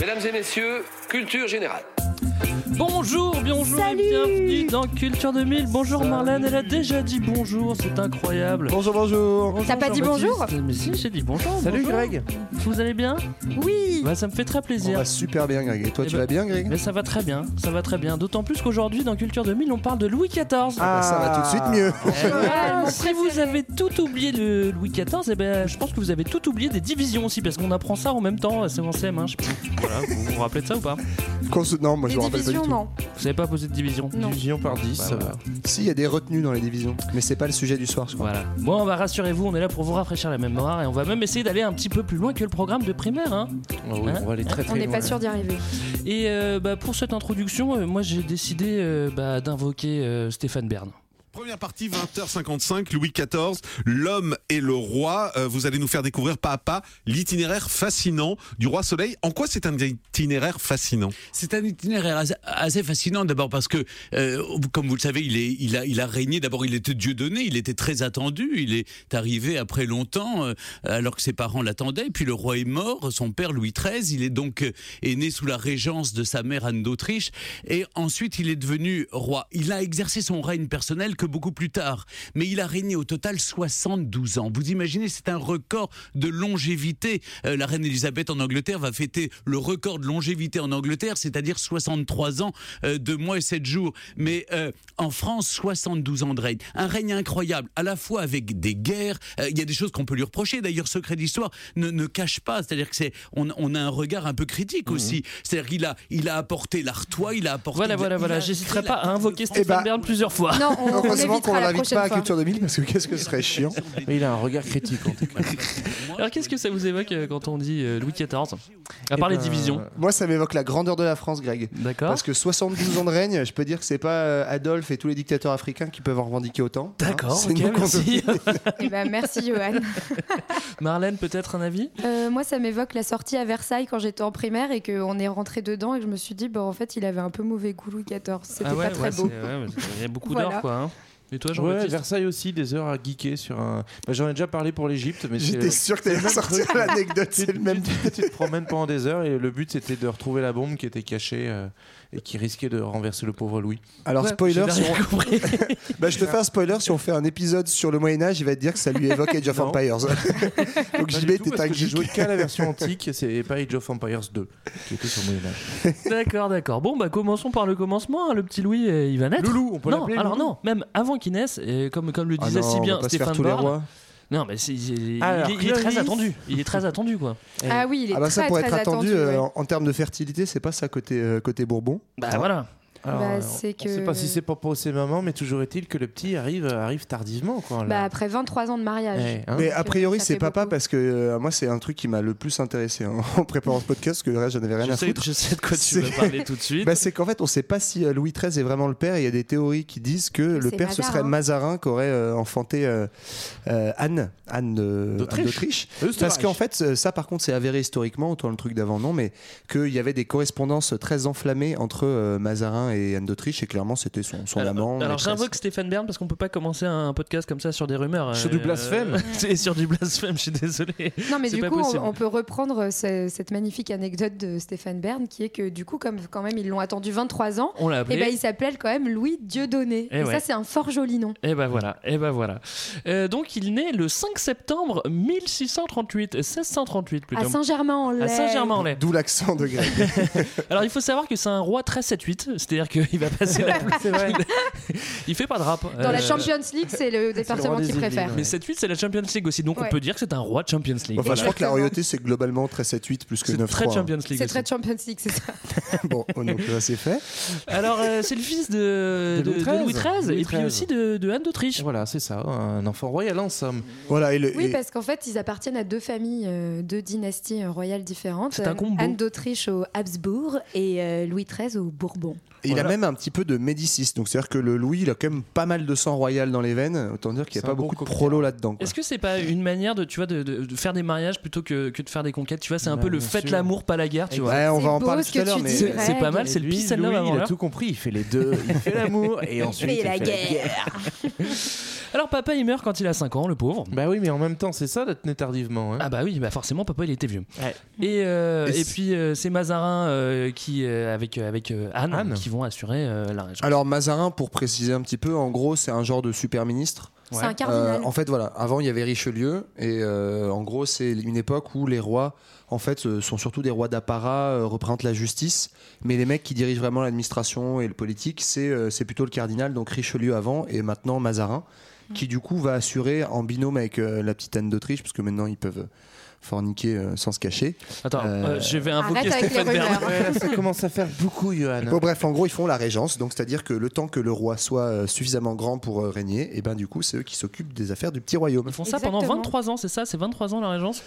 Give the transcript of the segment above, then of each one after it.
Mesdames et messieurs, culture générale. Bonjour, bonjour Salut et bienvenue dans Culture 2000. Bonjour Marlène, elle a déjà dit bonjour, c'est incroyable. Bonjour, bonjour. T'as pas dit bonjour Mais si, j'ai dit bonjour. Salut bonjour. Greg. Vous allez bien Oui Bah ça me fait très On plaisir. va super bien Greg. Et toi Eh tu ben- vas bien Greg Mais ça va très bien, ça va très bien. D'autant plus qu'aujourd'hui dans Culture 2000 on parle de Louis XIV. Ah, bah, ça va tout de suite mieux. Eh ouais, mon si vous avez tout oublié le Louis XIV, eh ben, je pense que vous avez tout oublié des divisions aussi, parce qu'on apprend ça en même temps, c'est en CM1, je sais plus. Voilà, vous vous rappelez de ça ou pas? Qu'on se- Moi je Les me rappelle pas du divisions, tout. non. Vous savez pas poser de division? Non. Division par 10, Bah, ça voilà. va. Si, il y a des retenues dans les divisions. Mais c'est pas le sujet du soir, je crois. Voilà. Bon, bah, rassurez-vous, on est là pour vous rafraîchir la mémoire et on va même essayer d'aller un petit peu plus loin que le programme de primaire. Hein. Oh oui, Hein on va aller très très On n'est pas sûr d'y arriver. Et euh, bah, pour cette introduction, euh, moi j'ai décidé euh, bah, d'invoquer euh, Stéphane Bern. Première partie, 20h55, Louis XIV, l'homme et le roi. Euh, vous allez nous faire découvrir pas à pas l'itinéraire fascinant du roi Soleil. En quoi c'est un itinéraire fascinant? C'est un itinéraire assez, fascinant d'abord parce que, euh, comme vous le savez, il, est, il, a, il a régné. D'abord, il était Dieu donné, il était très attendu. Il est arrivé après longtemps, euh, alors que ses parents l'attendaient. Puis le roi est mort, son père Louis XIII. Il est donc né sous la régence de sa mère Anne d'Autriche. Et ensuite, il est devenu roi. Il a exercé son règne personnel que beaucoup plus tard. Mais il a régné au total 72 ans. Vous imaginez, c'est un record de longévité. Euh, la reine Elisabeth en Angleterre va fêter le record de longévité en Angleterre, c'est-à-dire 63 ans, euh, 2 mois et 7 jours. Mais euh, en France, 72 ans de règne. Un règne incroyable, à la fois avec des guerres. Euh, Il y a des choses qu'on peut lui reprocher. D'ailleurs, Secret d'Histoire ne, ne cache pas. C'est-à-dire que c'est, on, on a un regard un peu critique aussi. C'est-à-dire qu'il a, il a apporté l'artois, il a apporté. Voilà, de- voilà, il voilà. J'hésiterai pas à invoquer Stéphane bah, Bern plusieurs fois. Non, on, on Heureusement qu'on la l'invite pas à. Culture 2000 parce que qu'est-ce que ce serait chiant. Mais il a un regard critique en tout cas. Alors qu'est-ce que ça vous évoque euh, quand on dit euh, Louis XIV À part Eh les ben, divisions. Moi ça m'évoque la grandeur de la France, Greg. D'accord. Parce que 72 ans de règne, je peux dire que c'est pas euh, Adolphe et tous les dictateurs africains qui peuvent en revendiquer autant. Hein, D'accord, c'est ok, nous qu'on merci. Eh ben, merci, Johan. Marlène, peut-être un avis? Euh, moi, ça m'évoque la sortie à Versailles quand j'étais en primaire et qu'on est rentré dedans et que je me suis dit, bah, en fait, il avait un peu mauvais goût, Louis XIV. C'était Ah ouais, pas très ouais, beau. ouais, Il y a beaucoup Voilà. d'heures, quoi. hein. Et toi, Ouais, Versailles aussi, des heures à geeker sur un. Bah, J'en ai déjà parlé pour l'Égypte, mais J'étais sûr que t'allais sortir l'anecdote, Tu, c'est le même. tu- tu te promènes pendant des heures et le but c'était de retrouver la bombe qui était cachée euh, et qui risquait de renverser le pauvre Louis. Alors Ouais, spoiler, si on... bah, je te fais un spoiler, si on fait un épisode sur le Moyen Âge, il va te dire que ça lui évoque Age of Non. Empires. Donc tout, t'es un J'ai joué qu'à la version antique, c'est pas Age of Empires 2 qui était sur le Moyen-Âge. D'accord, d'accord. Bon, bah commençons par le commencement. hein. Le petit Louis, euh, il va naître. Loulou, on peut non, l'appeler alors Loulou non, même avant qu'il naisse, et comme, comme le Ah disait non, si on bien va pas se faire Stéphane tous les Bern. rois. Non, mais c'est- il, Alors, il est- il est très attendu. Il est très attendu, quoi. Ah oui, il est Ah bah ça pour très être attendu, attendu. euh, en, en termes de fertilité, c'est pas ça côté euh, côté Bourbon. Bah voilà. Alors, Bah, euh, c'est on sait que- pas si c'est papa ou c'est maman, mais toujours est-il que le petit arrive, arrive tardivement. Quoi, là. Bah, après 23 ans de mariage. Ouais, hein. Mais a priori c'est papa beaucoup. parce que euh, moi c'est un truc qui m'a le plus intéressé hein, en préparant ce podcast parce que le reste j'en avais rien Je à sais, foutre. je sais de quoi tu veux parler tout de suite. Bah, c'est qu'en fait on sait pas si euh, Louis XIII est vraiment le père il y a des théories qui disent que le père ce serait Mazarin. Mazarin qui aurait euh, enfanté euh, euh, Anne Anne D'Autriche. Parce qu'en fait euh, ça par contre c'est avéré historiquement autant le truc d'avant non mais qu'il y avait des correspondances très enflammées entre euh, Et Anne d'Autriche et clairement c'était son, son alors, amant alors j'invoque Stéphane Bern parce qu'on peut pas commencer un podcast comme ça sur des rumeurs. Sur euh, du blasphème. C'est sur du blasphème, je suis désolé. Non, mais du coup, on, peut reprendre ce- cette magnifique anecdote de Stéphane Bern qui est que, du coup, comme quand même ils l'ont attendu 23 ans, On l'a et appelé. ben il s'appelait quand même Louis Dieudonné. Eh Et, ouais. ça, c'est un fort joli nom. Et ben voilà, et ben voilà. Euh, donc il naît le 5 septembre 1638, 1638 plutôt. À Saint-Germain-en-Laye. À Saint-Germain-en-Laye. d'où l'accent de Greg Alors il faut savoir que c'est un roi très 7-8, c'est c'est-à-dire qu'il va passer la. C'est. Il fait pas de rap. Dans la Euh, Champions League, c'est le département qu'il préfère. ouais. Mais 7-8, c'est la Champions League aussi, donc on peut dire que c'est un roi de Champions League. Enfin, je crois que la royauté, c'est globalement très 7-8 plus que C'est 9-3. très hein. Champions League. C'est très Champions League, c'est ça. Bon, donc ça c'est fait. Alors, euh, c'est le fils de, De de- Louis de Louis XIII. XIII et puis aussi de, de Anne d'Autriche. Voilà, c'est ça, un enfant royal en somme. Voilà, et le- Oui, et- parce qu'en fait, ils appartiennent à deux familles, euh, deux dynasties royales différentes. C'est un combo. Anne d'Autriche au Habsbourg et euh, Louis XIII au Bourbon. Et il a même un petit peu de Médicis. Donc c'est-à-dire que le Louis, il a quand même pas mal de sang royal dans les veines. Autant dire qu'il n'y a pas bon beaucoup de prolo là-dedans. Est-ce que c'est pas une manière de, tu vois, de, de- de faire des mariages plutôt que, que de faire des conquêtes Tu vois, c'est un Bah, peu le faites l'amour, pas la guerre, tu vois. Ouais, on va en parler tout à l'heure, mais. C'est pas mal, c'est le and Louis, il a tout compris, il fait les deux, il fait l'amour et ensuite il la fait guerre. Alors, papa, il meurt quand il a 5 ans, le pauvre. Bah oui, mais en même temps, c'est ça d'être né tardivement. Hein. Ah bah oui, bah forcément, papa, il était vieux. Ouais. Et, euh, Et et puis, euh, c'est Mazarin euh, qui, euh, avec, avec euh, Anne, Anne. qui vont assurer euh, la région. Alors Mazarin, pour préciser un petit peu, en gros, c'est un genre de super ministre. C'est un cardinal. Euh, en fait, voilà. Avant, il y avait Richelieu, et euh, en gros, c'est une époque où les rois, en fait, sont surtout des rois d'apparat, euh, représentent la justice, mais les mecs qui dirigent vraiment l'administration et le politique, c'est euh, c'est plutôt le cardinal, donc Richelieu avant, et maintenant Mazarin, qui du coup va assurer en binôme avec euh, la petite Anne d'Autriche, parce que maintenant ils peuvent forniquer euh, sans se cacher. Attends, Euh, euh, je vais invoquer Stéphane Bern. ça commence à faire beaucoup, Johan. Bon bref, en gros, ils font la régence, donc c'est-à-dire que le temps que le roi soit suffisamment grand pour euh, régner, et ben du coup, c'est eux qui s'occupent des affaires du petit royaume. Ils font ça pendant Exactement. 23 ans, c'est ça? C'est 23 ans la régence?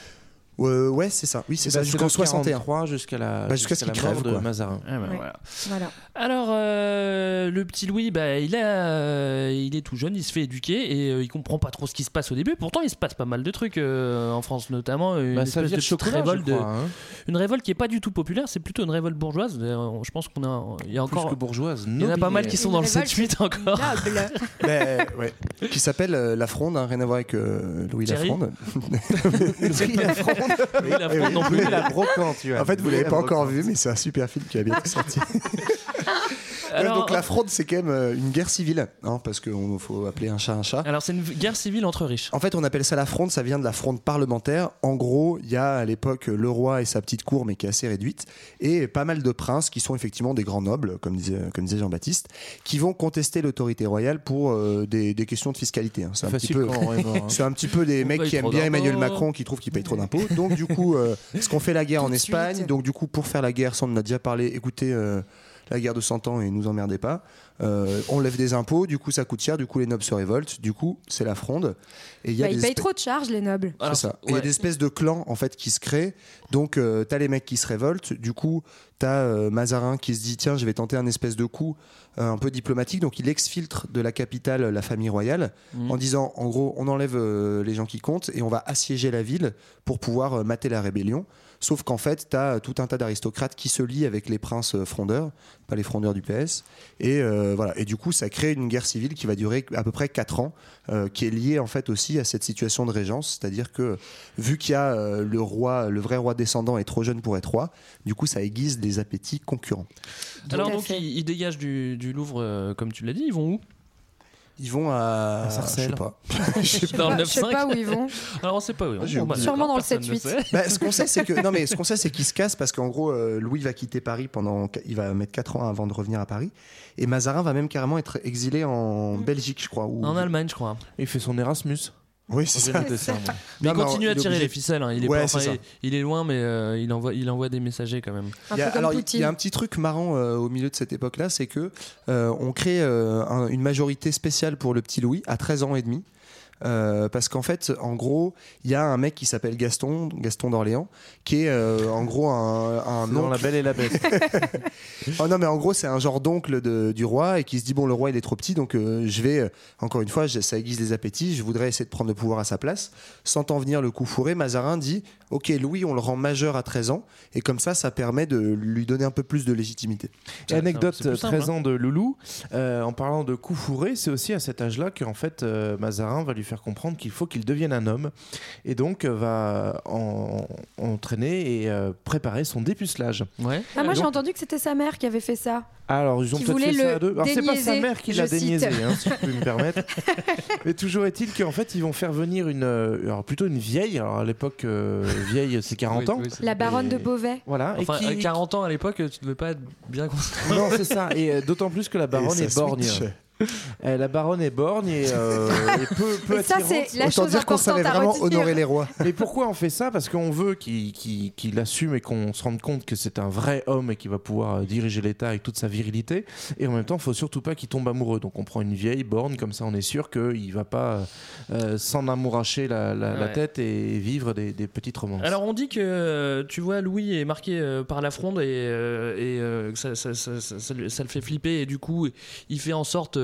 Euh, ouais, c'est ça. Oui, c'est Bah, ça, jusqu'en de 61. 43 jusqu'à la, Bah, jusqu'à la mort crève, de quoi. Mazarin. Ah bah Ouais. voilà. Voilà. Alors, euh, le petit Louis, bah, il, a, euh, il est tout jeune, il se fait éduquer et euh, il comprend pas trop ce qui se passe au début. Pourtant, il se passe pas mal de trucs euh, en France, notamment une Bah, espèce de chocolat, révolte, crois, hein. une révolte qui est pas du tout populaire. C'est plutôt une révolte bourgeoise. Je pense qu'on a, il y a Plus encore, que bourgeoise. il y en a pas mal qui sont Une dans le révolte 7-8 encore. Noble. Mais, ouais. Qui s'appelle euh, La Fronde, hein, rien à voir avec euh, Louis Thierry. Louis Lafronde. Oui, la non plus. La brocante, Johan. En fait, vous l'avez la pas encore vu, mais c'est un super film qui va bientôt sortir. Alors, donc la Fronde, c'est quand même euh, une guerre civile, hein, parce qu'il faut appeler un chat un chat. alors c'est une guerre civile entre riches. En fait, on appelle ça la fronde, ça vient de la fronde parlementaire. En gros, il y a à l'époque le roi et sa petite cour, mais qui est assez réduite, et pas mal de princes qui sont effectivement des grands nobles, comme disait, comme disait Jean-Baptiste, qui vont contester l'autorité royale pour euh, des, des questions de fiscalité. hein. C'est un petit peu. hein. C'est un petit peu des On mecs qui aiment bien Emmanuel. Macron, qui trouvent qu'il paye trop d'impôts. Donc du coup, euh, ce qu'on fait la guerre Tout en Espagne. suite. Donc du coup, pour faire la guerre, ça on en a déjà parlé. Écoutez, euh, la guerre de 100 ans et nous emmerdez pas. Euh, on lève des impôts, du coup ça coûte cher, du coup les nobles se révoltent, du coup c'est la fronde. Et il y a Bah, des ils payent espèces- trop de charges, les nobles. C'est ça. Il y a des espèces de clans en fait qui se créent. Donc euh, t'as les mecs qui se révoltent. Du coup t'as euh, Mazarin qui se dit tiens je vais tenter un espèce de coup euh, un peu diplomatique. Donc il exfiltre de la capitale la famille royale Mhm. en disant en gros on enlève euh, les gens qui comptent et on va assiéger la ville pour pouvoir euh, mater la rébellion. Sauf qu'en fait, tu as tout un tas d'aristocrates qui se lient avec les princes euh, frondeurs, pas les frondeurs du PS. Et euh, voilà. Et du coup, ça crée une guerre civile qui va durer à peu près 4 ans, euh, qui est liée en fait aussi à cette situation de régence. C'est-à-dire que vu qu'il y a euh, le roi, le vrai roi descendant est trop jeune pour être roi, du coup, ça aiguise des appétits concurrents. Alors donc ils, ils dégagent du, du Louvre, euh, comme tu l'as dit. Ils vont où? Ils vont à. À Sarcelles. Je sais pas. Dans le je sais 9-5 pas où ils vont. Alors on sait pas où. ils vont. Bon, bah. Sûrement dans le personne ne 7-8. sait. Bah, ce qu'on sait, c'est que non, mais ce qu'on sait, c'est qu'il se casse parce qu'en gros, euh, Louis va quitter Paris pendant, il va mettre 4 ans avant de revenir à Paris, et Mazarin va même carrément être exilé en Belgique, je crois. ou- En Allemagne, je crois. Il fait son Erasmus. Oui, c'est ça. Mais Non, il continue à est tirer obligé. les ficelles. hein. Il, est Ouais, pas- c'est enfin, ça. il, il est loin, mais euh, il, envoie, il envoie des messagers quand même. Il y a- alors, il y a un petit truc marrant euh, au milieu de cette époque-là, c'est que euh, on crée euh, un- une majorité spéciale pour le petit Louis à 13 ans et demi. Euh, parce qu'en fait, en gros, il y a un mec qui s'appelle Gaston, Gaston d'Orléans, qui est euh, en gros un, un dans oncle- La Belle et la Bête. Oh non, mais en gros, c'est un genre d'oncle de- du roi et qui se dit bon, le roi il est trop petit, donc euh, je vais, encore une fois, je- ça aiguise les appétits, je voudrais essayer de prendre le pouvoir à sa place. Sentant venir le coup fourré, Mazarin dit ok, Louis, on le rend majeur à 13 ans, et comme ça, ça permet de lui donner un peu plus de légitimité. Et anecdote, c'est plus simple, 13 hein. ans de Loulou, euh, en parlant de coups fourrés, c'est aussi à cet âge-là qu'en fait euh, Mazarin va lui faire faire comprendre qu'il faut qu'il devienne un homme. Et donc euh, va en- entraîner et euh, préparer son dépucelage. Ouais. Ah, moi j'ai entendu que c'était sa mère qui avait fait ça. Alors, ils ont peut-être fait ça à deux. Alors, c'est pas sa mère qui l'a déniaisé, hein, si je peux me permettre. Mais toujours est-il qu'en fait, ils vont faire venir une. euh, alors, plutôt une vieille. Alors, à l'époque, euh, vieille, c'est 40 ans. La baronne Et- de Beauvais. Voilà. et Enfin, qui- à 40 ans à l'époque, tu devais pas être bien concentré. Non, c'est ça. Et euh, d'autant plus que la baronne est borgne. Euh, la baronne est borgne et, euh, et peu, peu Et ça, attirante. c'est la Autant chose dire qu'on savait vraiment honorer les rois. Mais pourquoi on fait ça? Parce qu'on veut qu'il qu'il- qu'il assume et qu'on se rende compte que c'est un vrai homme et qu'il va pouvoir euh, diriger l'État avec toute sa virilité. Et en même temps, il faut surtout pas qu'il tombe amoureux. Donc on prend une vieille borne, comme ça on est sûr qu'il va pas euh, euh, s'en amouracher la, la- la Ouais. tête et vivre des, des petites romances. Alors on dit que tu vois Louis est marqué par la fronde et, et euh, que ça, ça- ça- ça- ça lui- ça le fait flipper et du coup il fait en sorte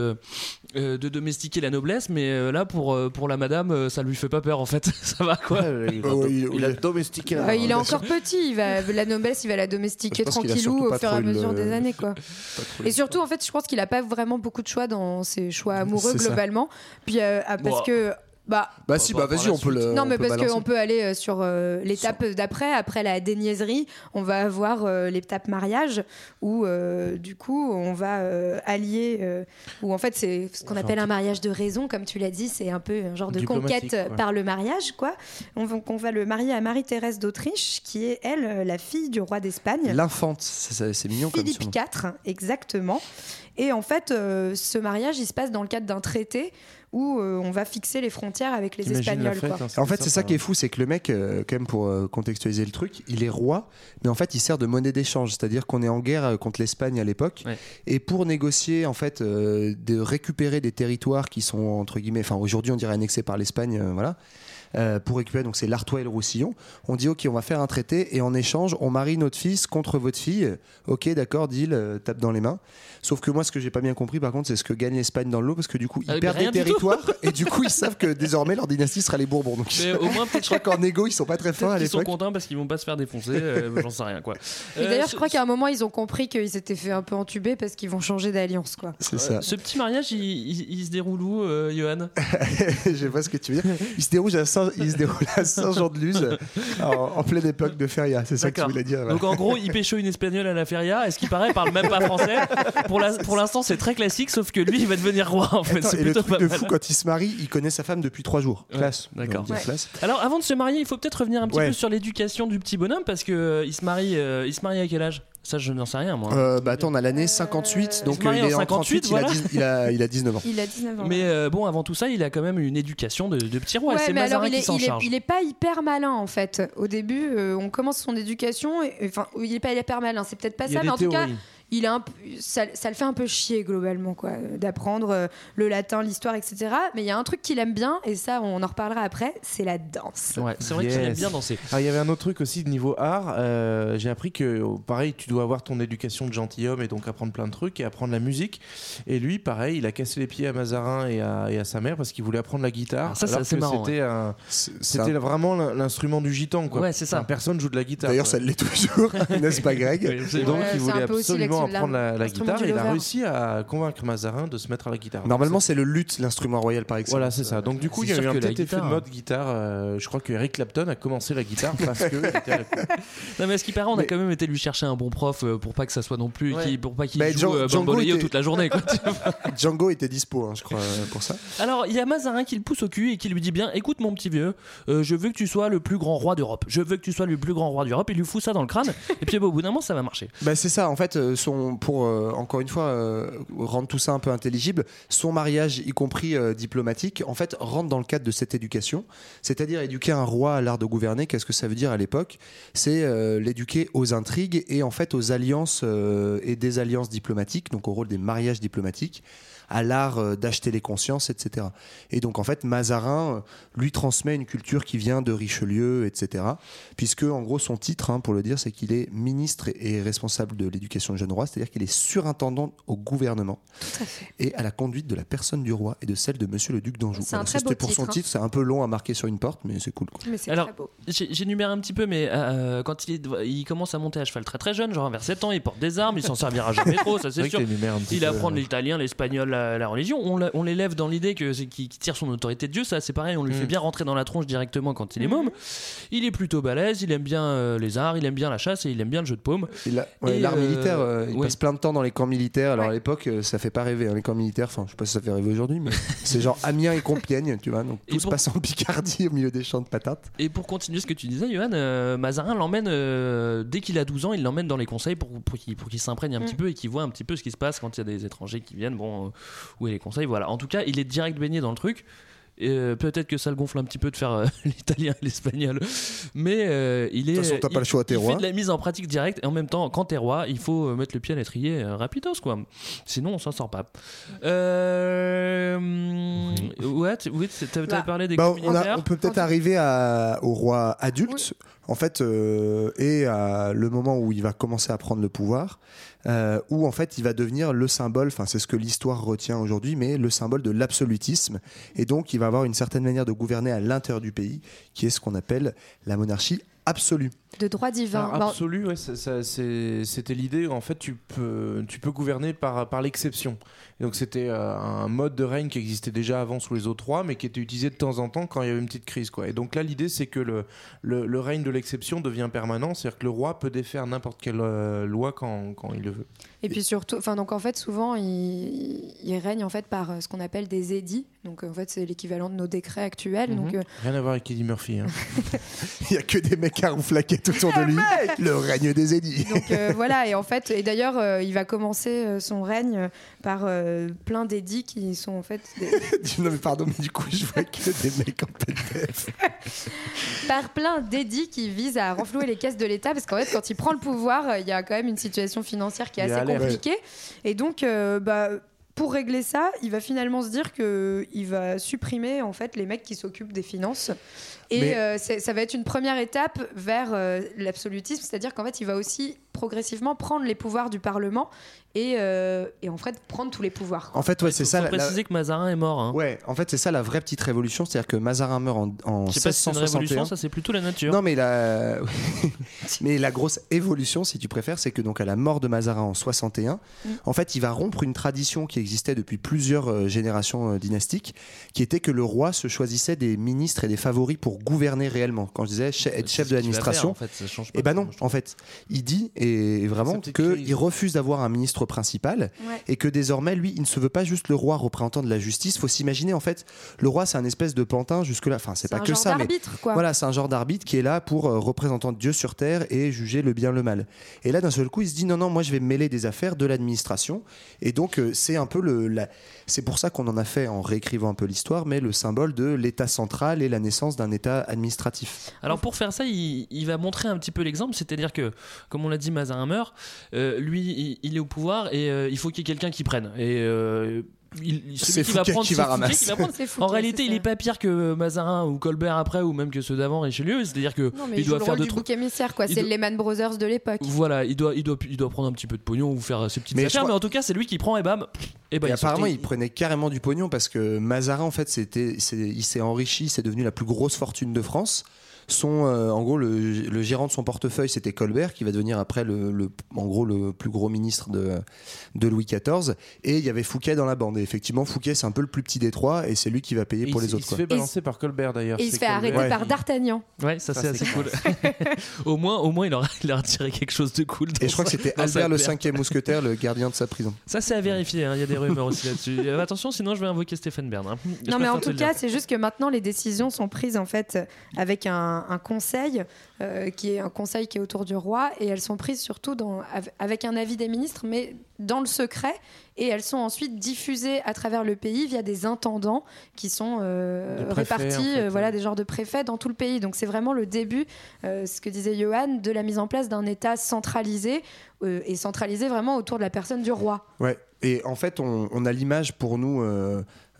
de domestiquer la noblesse mais euh, là pour, euh, pour la madame euh, ça lui fait pas peur en fait ça va quoi il, va Oh, il- il a domestiqué la Ah, il est encore petit, il va, la noblesse, il va la domestiquer tranquillou au fur et à mesure le- des années. Quoi. Et surtout, en fait, je pense qu'il a pas vraiment beaucoup de choix dans ses choix amoureux ça. globalement. Puis euh, ah, parce Bon. que. Bah, Bah si, bah vas-y, on peut le. non, on mais parce qu'on peut aller euh, sur euh, l'étape d'après, après la déniaiserie, on va avoir euh, l'étape mariage, où euh, du coup on va euh, allier, euh, où en fait c'est ce qu'on appelle un mariage de raison, comme tu l'as dit, c'est un peu un genre de conquête par le mariage, quoi. On va, on va le marier à Marie-Thérèse d'Autriche, qui est elle la fille du roi d'Espagne. L'infante, c'est mignon comme Philippe surnom. IV, exactement. Et en fait, euh, ce mariage, il se passe dans le cadre d'un traité où euh, on va fixer les frontières avec les Espagnols. fête, quoi. hein, En fait, c'est ça qui est fou, c'est que le mec, euh, quand même, pour euh, contextualiser le truc, il est roi, mais en fait, il sert de monnaie d'échange. C'est-à-dire qu'on est en guerre euh, contre l'Espagne à l'époque, Ouais. et pour négocier, en fait, euh, de récupérer des territoires qui sont entre guillemets, enfin aujourd'hui, on dirait annexés par l'Espagne, euh, voilà. Euh, pour récupérer, donc c'est l'Artois et le Roussillon. On dit ok, on va faire un traité et en échange, on marie notre fils contre votre fille. Ok, d'accord, deal, euh, tape dans les mains. Sauf que moi, ce que j'ai pas bien compris, par contre, c'est ce que gagne l'Espagne dans le lot, parce que du coup, ils Ah, mais perdent des territoires et du coup, ils savent que désormais leur dynastie sera les Bourbons. Donc, mais au moins peut-être je crois qu'en égo, ils sont pas très forts à qu'ils sont contents parce qu'ils vont pas se faire défoncer euh, j'en sais rien quoi Et d'ailleurs, je crois qu'à un moment, ils ont compris qu'ils s'étaient fait un peu entuber parce qu'ils vont changer d'alliance. quoi. C'est ça. ce petit mariage il, il- il se déroule où euh, Johan? Je sais pas ce que tu veux dire. Il se déroule à Saint, il se déroule à Saint-Jean-de-Luz, en, en pleine époque de feria. C'est ça que tu voulais dire. voilà. Donc en gros, il pécho une espagnole à la feria. Est-ce qu'il paraît, il parle même pas français. Pour l'instant, c'est très classique, sauf que lui, il va devenir roi. En fait, Attends, et le truc pas de mal. fou, quand il se marie, il connaît sa femme depuis trois jours. Ouais, Classe. d'accord. Ouais. Alors, avant de se marier, il faut peut-être revenir un petit Ouais. peu sur l'éducation du petit bonhomme parce que euh, il se marie, euh, il se marie à quel âge? Ça, je n'en sais rien, moi. Euh, bah attends, on a l'année 58, donc se marie euh, il est en en 38, 58, il, a voilà. 10 il, a, il a 19 ans. Il a 19 ans. Mais euh, bon, avant tout ça, il a quand même une éducation de, de petit roi. Ouais, c'est mais alors il qui est, s'en il, est, charge. il est pas hyper malin en fait. Au début, euh, on commence son éducation, enfin, il est pas hyper malin, c'est peut-être pas ça, mais en tout cas. Il a un ça, ça le fait un peu chier globalement, quoi, euh, d'apprendre euh, le latin, l'histoire, etc. Mais il y a un truc qu'il aime bien, et ça, on en reparlera après, c'est la danse. Ouais, c'est vrai qu'il aime Yes. bien danser. Alors, il y avait un autre truc aussi de niveau art. euh, J'ai appris que, oh, pareil, tu dois avoir ton éducation de gentilhomme et donc apprendre plein de trucs et apprendre la musique. Et lui, pareil, il a cassé les pieds à Mazarin et à, et à sa mère parce qu'il voulait apprendre la guitare. Ah, ça, c'est alors C'était un- C'est- c'était c'est un- vraiment l'in- l'instrument du gitan. Quoi. Ouais, c'est ça. Enfin, personne joue de la guitare. D'ailleurs, ça l'est toujours, n'est-ce pas, Greg? Oui, Et donc, Ouais, il c'est voulait un l'actu- apprendre la, guitare et il a réussi à convaincre Mazarin de se mettre à la guitare. Normalement, c'est le luth, l'instrument royal par excellence. Voilà, c'est ça. Donc, du coup, il y a eu un petit effet de mode guitare. euh, je crois que Eric Clapton a commencé la guitare parce que. à. Non, mais à ce qui paraît, on a Mais- quand même été lui chercher un bon prof euh, pour pas que ça soit non plus, Ouais. pour pas qu'il joue euh, Django Bamboleo était- toute la journée. Quoi. Django était dispo, hein, je crois, euh, pour ça. Alors, il y a Mazarin qui le pousse au cul et qui lui dit bien Écoute, mon petit vieux, euh, je veux que tu sois le plus grand roi d'Europe. Je veux que tu sois le plus grand roi d'Europe. Il lui fout ça dans le crâne. et puis, bah, au bout d'un moment, ça va marcher. Bah c'est ça, en fait, euh, pour euh, encore une fois euh, rendre tout ça un peu intelligible, son mariage, y compris euh, diplomatique, en fait, rentre dans le cadre de cette éducation, c'est-à-dire éduquer un roi à l'art de gouverner. Qu'est-ce que ça veut dire à l'époque? C'est l'éduquer aux intrigues et en fait aux alliances et des alliances diplomatiques, donc au rôle des mariages diplomatiques à l'art euh, d'acheter les consciences, etc. Et donc en fait, Mazarin euh, lui transmet une culture qui vient de Richelieu, etc. Puisque en gros son titre, hein, pour le dire, c'est qu'il est ministre et responsable de l'éducation des jeunes roi, c'est-à-dire qu'il est surintendant au gouvernement Tout à fait. et à la conduite de la personne du roi et de celle de Monsieur le Duc d'Anjou. C'est un très beau pour son titre, hein. titre, c'est un peu long à marquer sur une porte, mais c'est cool. quoi. Mais c'est Alors, très beau. j'ai- j'énumère un petit peu, mais euh, quand il, est, il commence à monter à cheval très très jeune, genre vers 7 ans, il porte des armes, il s'en servira jamais trop, ça C'est c'est vrai sûr. Il apprend l'italien, l'espagnol, la, la religion. On, l'a- on l'élève dans l'idée que c'est qui, qui tire son autorité de Dieu. Ça, c'est pareil. On lui Mm. fait bien rentrer dans la tronche directement quand il est môme. Il est plutôt balèze. Il aime bien euh, les arts. Il aime bien la chasse et il aime bien le jeu de paume. Et la- ouais, Et, L'art euh, militaire, euh, il ouais. passe plein de temps dans les camps militaires. Alors Ouais. à l'époque, ça fait pas rêver, hein, les camps militaires. Enfin, je sais pas si ça fait rêver aujourd'hui, mais c'est genre Amiens et Compiègne, tu vois. Donc Et tout se pour- passe en Picardie au milieu des champs de patates. Et pour continuer ce que tu disais, Johan, euh, Mazarin l'emmène euh, dès qu'il a 12 ans. Il l'emmène dans les conseils pour, pour qu'il pour qu'il s'imprègne un Mm. petit peu et qu'il voit un petit peu ce qui se passe quand il y a des étrangers qui viennent. Bon, euh, où est les conseils Voilà. En tout cas, il est direct baigné dans le truc. Euh, Peut-être que ça le gonfle un petit peu de faire euh, l'italien et l'espagnol, mais euh, il est. De toute façon, t'as il- pas le choix, t'es il roi. fait de la mise en pratique directe et en même temps, quand t'es roi, il faut mettre le pied à l'étrier euh, rapidos quoi. Sinon, on s'en sort pas. Euh, Ouais, tu- oui, t'avais Bah, parlé des Bah, on, a- militaires. on peut peut-être arriver à- au roi adulte, en fait, euh, et à le moment où il va commencer à prendre le pouvoir, euh, où en fait il va devenir le symbole, enfin c'est ce que l'histoire retient aujourd'hui, mais le symbole de l'absolutisme, et donc il va avoir une certaine manière de gouverner à l'intérieur du pays, qui est ce qu'on appelle la monarchie absolue. De droit divin. Bon, absolu, ouais, ça- ça- c'est- c'était l'idée. En fait, tu peux, tu peux gouverner par, par l'exception. Donc, c'était euh, un mode de règne qui existait déjà avant sous les autres rois, mais qui était utilisé de temps en temps quand il y avait une petite crise. Quoi. Et donc là, l'idée, c'est que le, le, le règne de l'exception devient permanent, c'est-à-dire que le roi peut défaire n'importe quelle euh, loi quand, quand il le veut. Et puis surtout, enfin donc en fait souvent il, il règne en fait par euh, ce qu'on appelle des édits. Donc en fait c'est l'équivalent de nos décrets actuels. Donc Mhm. euh, Rien à voir avec Eddie Murphy. hein. Il y a que des mecs à autour de lui, le règne des édits. donc euh, voilà et en fait et d'ailleurs euh, il va commencer euh, son règne par euh, plein d'édits qui sont en fait des- non mais pardon, mais du coup je vois que des mecs en PDF. par plein d'édits qui visent à renflouer les caisses de l'État parce qu'en fait quand il prend le pouvoir euh, il y a quand même une situation financière qui est assez compliquée et donc euh, bah pour régler ça, il va finalement se dire que il va supprimer en fait les mecs qui s'occupent des finances. Et Mais- euh, ça va être une première étape vers euh, l'absolutisme, c'est-à-dire qu'en fait, il va aussi progressivement prendre les pouvoirs du Parlement et, euh, et en fait prendre tous les pouvoirs. En fait, ouais, c'est Faut ça. la- préciser que Mazarin est mort. hein. Ouais, en fait, c'est ça la vraie petite révolution, c'est-à-dire que Mazarin meurt en, en Je sais pas si c'est une révolution, 1661. ça c'est plutôt la nature. Non, mais la... mais la grosse évolution, si tu préfères, c'est que donc à la mort de Mazarin en 61, Mm. en fait, il va rompre une tradition qui existait depuis plusieurs euh, générations euh, dynastiques, qui était que le roi se choisissait des ministres et des favoris pour gouverner réellement. Quand je disais che- être chef de l'administration, en fait, ça change pas et ben non, en fait, il dit et vraiment qu'il refuse d'avoir un ministre principal Ouais. et que désormais, lui, il ne se veut pas juste le roi représentant de la justice. Faut s'imaginer, en fait, le roi, c'est un espèce de pantin jusque-là. Enfin, c'est pas un que genre ça, mais d'arbitre, quoi. voilà, c'est un genre d'arbitre qui est là pour euh, représentant Dieu sur terre et juger le bien le mal. Et là, d'un seul coup, il se dit non, non, moi, je vais me mêler des affaires de l'administration. Et donc, euh, c'est un peu le, la- c'est pour ça qu'on en a fait en réécrivant un peu l'histoire, mais le symbole de l'État central et la naissance d'un État administratif. Alors pour faire ça, il, il va montrer un petit peu l'exemple, c'est-à-dire que, comme on l'a dit, Mazarin meurt, euh, lui, il, il est au pouvoir et euh, il faut qu'il y ait quelqu'un qui prenne. Et euh, il, celui C'est qui va prendre, qui c'est va ramasser. qui va prendre. C'est Fouquet, En réalité, il est pas pire que Mazarin ou Colbert après, ou même que ceux d'avant Richelieu. C'est-à-dire que Non, mais il doit le faire du trucs. émissaire, quoi. il C'est doit- les Man Brothers de l'époque. Voilà, il doit, il doit, il doit prendre un petit peu de pognon ou faire ses petites Mais je affaires. crois- Mais en tout cas, c'est lui qui prend et bam. Et, ben, et il apparemment, sortait- il prenait carrément du pognon parce que Mazarin, en fait, c'était, c'est- il s'est enrichi, c'est devenu la plus grosse fortune de France. Son, euh, en gros, le, le gérant de son portefeuille, c'était Colbert, qui va devenir après le, le- en gros le plus gros ministre de, de Louis XIV. Et il y avait Fouquet dans la bande. Et effectivement, Fouquet, c'est un peu le plus petit des trois, et c'est lui qui va payer Et pour il, les il autres. se quoi. fait balancer par Colbert d'ailleurs. Et il se fait Colbert arrêter Ouais. par D'Artagnan. Ouais, ça, Ça, c'est assez cool. au moins, au moins, il aura, il aura tiré quelque chose de cool. Et je crois que c'était Albert le cinquième mousquetaire, le gardien de sa prison. Ça, c'est à vérifier. hein, Il y a des rumeurs aussi là-dessus. Euh, attention, sinon je vais invoquer Stéphane Bern. hein. Non, mais en tout cas, c'est juste que maintenant, les décisions sont prises en fait avec un, un conseil euh, qui est un conseil qui est autour du roi et elles sont prises surtout dans, av- avec un avis des ministres, mais dans le secret. Et elles sont ensuite diffusées à travers le pays via des intendants qui sont euh, préfets, répartis, en fait, euh, voilà, ouais. des genres de préfets dans tout le pays. Donc c'est vraiment le début, euh, ce que disait Johan, de la mise en place d'un État centralisé et centralisé vraiment autour de la personne du roi. Ouais. Et en fait, on, on a l'image pour nous,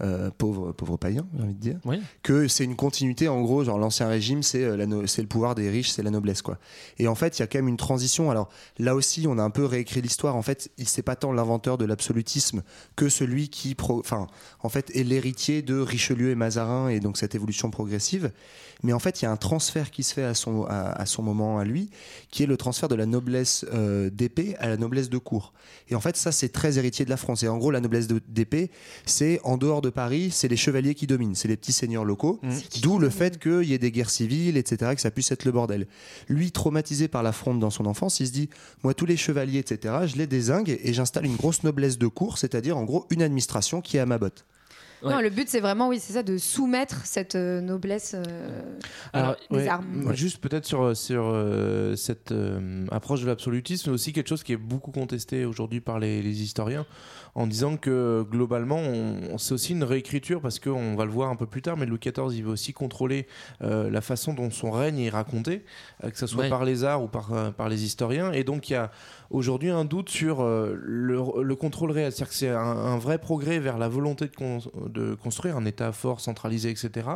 euh, pauvre, pauvre païen, j'ai envie de dire. Oui. Que c'est une continuité, en gros, genre l'ancien régime, c'est euh, la no- le pouvoir des riches, c'est la noblesse, quoi. Et en fait, il y a quand même une transition. Alors là aussi, on a un peu réécrit l'histoire. En fait, il c'est pas tant l'inventeur de l'absolutisme que celui qui, enfin, en fait, est l'héritier de Richelieu et Mazarin et donc cette évolution progressive. Mais en fait, il y a un transfert qui se fait à son, à, à son moment à lui, qui est le transfert de la noblesse euh, d'épée à la noblesse de cour. Et en fait, ça, c'est très héritier de la France. Et en gros, la noblesse d'épée, c'est en dehors de Paris, c'est les chevaliers qui dominent, c'est les petits seigneurs locaux. D'où le fait qu'il y ait des guerres civiles, etc., que ça puisse être le bordel. Lui, traumatisé par la fronde dans son enfance, il se dit Moi, tous les chevaliers, etc., je les désingue et j'installe une grosse noblesse de cour, c'est-à-dire en gros une administration qui est à ma botte. Non, le but c'est vraiment, oui, c'est ça, de soumettre cette euh, noblesse euh, des ouais, armes. Juste peut-être sur, sur euh, cette euh, approche de l'absolutisme, mais aussi quelque chose qui est beaucoup contesté aujourd'hui par les, les historiens, en disant que globalement, on- c'est aussi une réécriture, parce qu'on va le voir un peu plus tard, mais Louis XIV, il veut aussi contrôler euh, la façon dont son règne est raconté, euh, que ce soit Ouais. par les arts ou par, euh, par les historiens. Et donc il y a aujourd'hui un doute sur le, le contrôle réel. C'est-à-dire que c'est un, un vrai progrès vers la volonté de, con- de construire un État fort, centralisé, etc.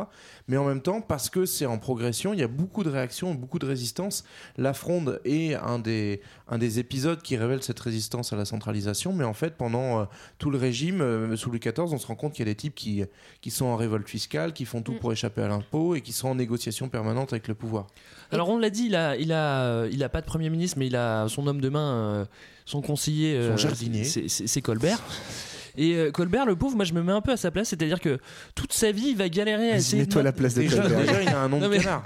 Mais en même temps, parce que c'est en progression, il y a beaucoup de réactions, beaucoup de résistance. La fronde est un des, un des épisodes qui révèle cette résistance à la centralisation. Mais en fait, pendant euh, tout le régime, euh, sous Louis XIV, on se rend compte qu'il y a des types qui, qui sont en révolte fiscale, qui font tout pour échapper à l'impôt et qui sont en négociation permanente avec le pouvoir. Alors on l'a dit, il a, il a, il a pas de premier ministre, mais il a son homme de main, euh, son conseiller, Son euh, jardinier. c'est- c'est c'est Colbert. Et Colbert, le pauvre, moi je me mets un peu à sa place, c'est-à-dire que toute sa vie, il va galérer à essayer. mets-toi à la place de Déjà- Colbert. déjà, il a un nom de Non, mais- canard.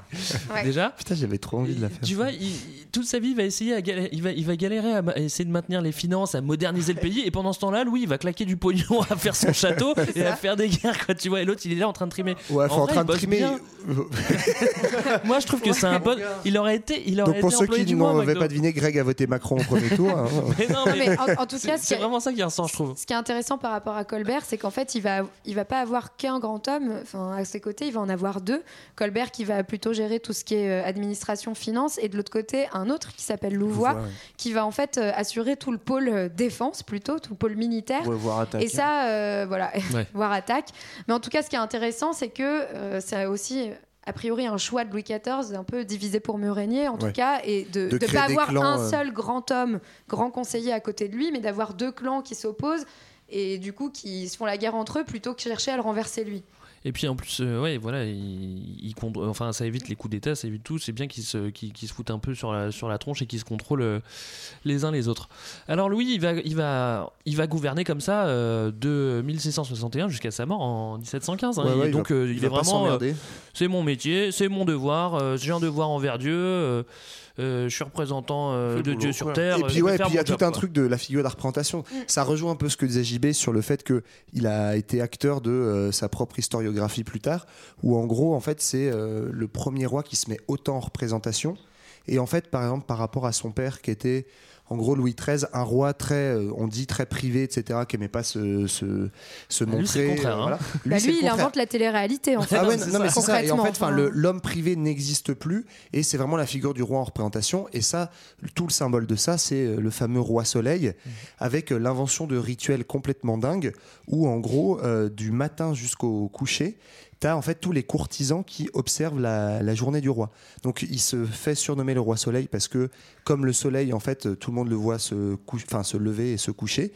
Ouais. Déjà. Putain, j'avais trop envie de la faire. Tu vois, il- toute sa vie, il va essayer à galérer, il va, il va galérer à, essayer de maintenir les finances, à moderniser le pays. Et pendant ce temps-là, Louis, il va claquer du pognon à faire son château et à faire des guerres, quoi. Tu vois, et l'autre, il est là en train de trimer. Ouais, en vrai, train de trimer. Moi, je trouve que c'est un bon. Il aurait été, il aurait Donc pour été ceux qui n'avaient pas deviné, Greg a voté Macron au premier tour. hein. Mais non, mais, mais en, en tout cas, c'est est- vraiment ça qui ressort, je trouve. Ce qui est intéressant par rapport à Colbert, c'est qu'en fait, il va, il va pas avoir qu'un grand homme. Enfin, à ses côtés, il va en avoir deux. Colbert qui va plutôt gérer tout ce qui est euh, administration, finance, et de l'autre côté, un autre qui s'appelle Louvois, Louvois, ouais. qui va en fait euh, assurer tout le pôle euh, défense plutôt, tout le pôle militaire. Ouais, voire attaquer. Et ça, euh, voilà, Ouais. voire attaque. Mais en tout cas, ce qui est intéressant, c'est que euh, c'est aussi a priori un choix de Louis XIV un peu divisé pour mieux régner en tout cas et de ne pas avoir clans, un euh. seul grand homme grand conseiller à côté de lui mais d'avoir deux clans qui s'opposent et du coup qui se font la guerre entre eux plutôt que chercher à le renverser lui Et puis en plus, euh, ouais, voilà, il, il compte- enfin, ça évite les coups d'État, ça évite tout. C'est bien qu'ils se, qu'ils se foutent un peu sur la, sur la tronche et qu'ils se contrôlent euh, les uns les autres. Alors Louis, il va, il va, il va gouverner comme ça euh, de 1661 jusqu'à sa mort en 1715. hein. Ouais, il donc va- il va est vraiment, c'est mon métier, c'est mon devoir. J'ai un devoir envers Dieu. Euh, je suis représentant euh, de boulot, Dieu sur terre. Et euh, puis ouais, il y a tout job, un quoi. truc de la figure de la représentation. Ça rejoint un peu ce que disait JB sur le fait que il a été acteur de euh, sa propre historiographie plus tard, où en gros, en fait, c'est euh, le premier roi qui se met autant en représentation. Et en fait, par exemple, par rapport à son père, qui était en gros Louis XIII, un roi très, euh, on dit très privé, etc., qui aimait pas se, se, se Bah, lui, montrer. euh, hein. voilà. Bah, lui le il contraire. invente la télé-réalité en fait Ah ouais, non, mais ça. c'est ça. Et en fait, enfin, l'homme privé n'existe plus, et c'est vraiment la figure du roi en représentation. Et ça, tout le symbole de ça, c'est euh, le fameux roi soleil, avec euh, l'invention de rituels complètement dingues, où en gros, euh, du matin jusqu'au coucher, T'as en fait tous les courtisans qui observent la, journée du roi. Donc il se fait surnommer le roi soleil parce que comme le soleil en fait tout le monde le voit se, se lever et se coucher.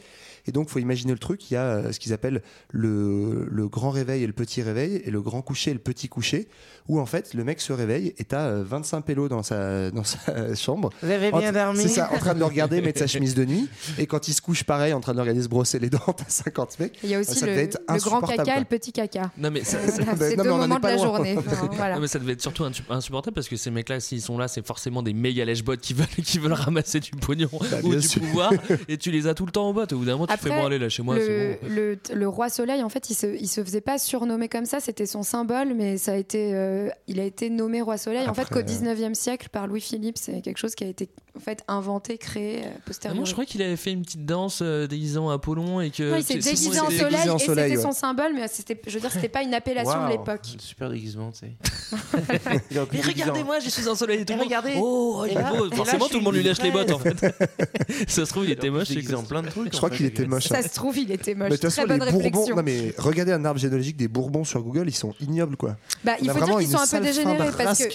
Et donc faut imaginer le truc, il y a euh, ce qu'ils appellent le, le grand réveil et le petit réveil et le grand coucher et le petit coucher où en fait le mec se réveille et t'as euh, 25 pélos dans sa, dans sa chambre. Vous avez En- bien dormi C'est ça, en train de le regarder mettre sa chemise de nuit et quand il se couche pareil en train de le regarder se brosser les dents, t'as 50 mecs. il y a aussi Ça le, devait être le grand caca et le petit caca Non mais ça- c'est deux en moments de la loin. journée voilà. Non, mais ça devait être surtout insu- insupportable parce que ces mecs-là, s'ils sont là, c'est forcément des méga lèche-bottes qui veulent, qui veulent ramasser du pognon ou Bah, bien du sûr. pouvoir et tu les as tout le temps au bot. Au bout d'un moment, Après, là chez moi, le, c'est bon. le, le roi soleil, en fait, il se, il se faisait pas surnommer comme ça, c'était son symbole, mais ça a été, euh, il a été nommé roi soleil. en fait, qu'au 19e siècle, par Louis-Philippe, c'est quelque chose qui a été en fait inventé, créé euh, Ah postérieurement. non, je crois qu'il avait fait une petite danse euh, déguisant Apollon et que. Non, il s'est déguisé en soleil déguisé en et c'était ouais. son symbole, mais c'était, je veux dire, c'était pas une appellation de l'époque. Super déguisement, tu sais. Il en- regardez-moi, je suis ensoleillé. Tout le monde- regardez. Oh, il est beau. Forcément, tout le monde lui lèche les bottes en fait. Ça se trouve, il était Il moche. déguiser en plein de trucs. Je crois qu'il le était moche. hein. Ça se trouve, il était moche. Mais de toute façon, les Bourbons. Non, mais regardez un arbre généalogique des Bourbons sur Google, ils sont ignobles, quoi. Bah, il faut dire qu'ils sont un peu dégénérés parce que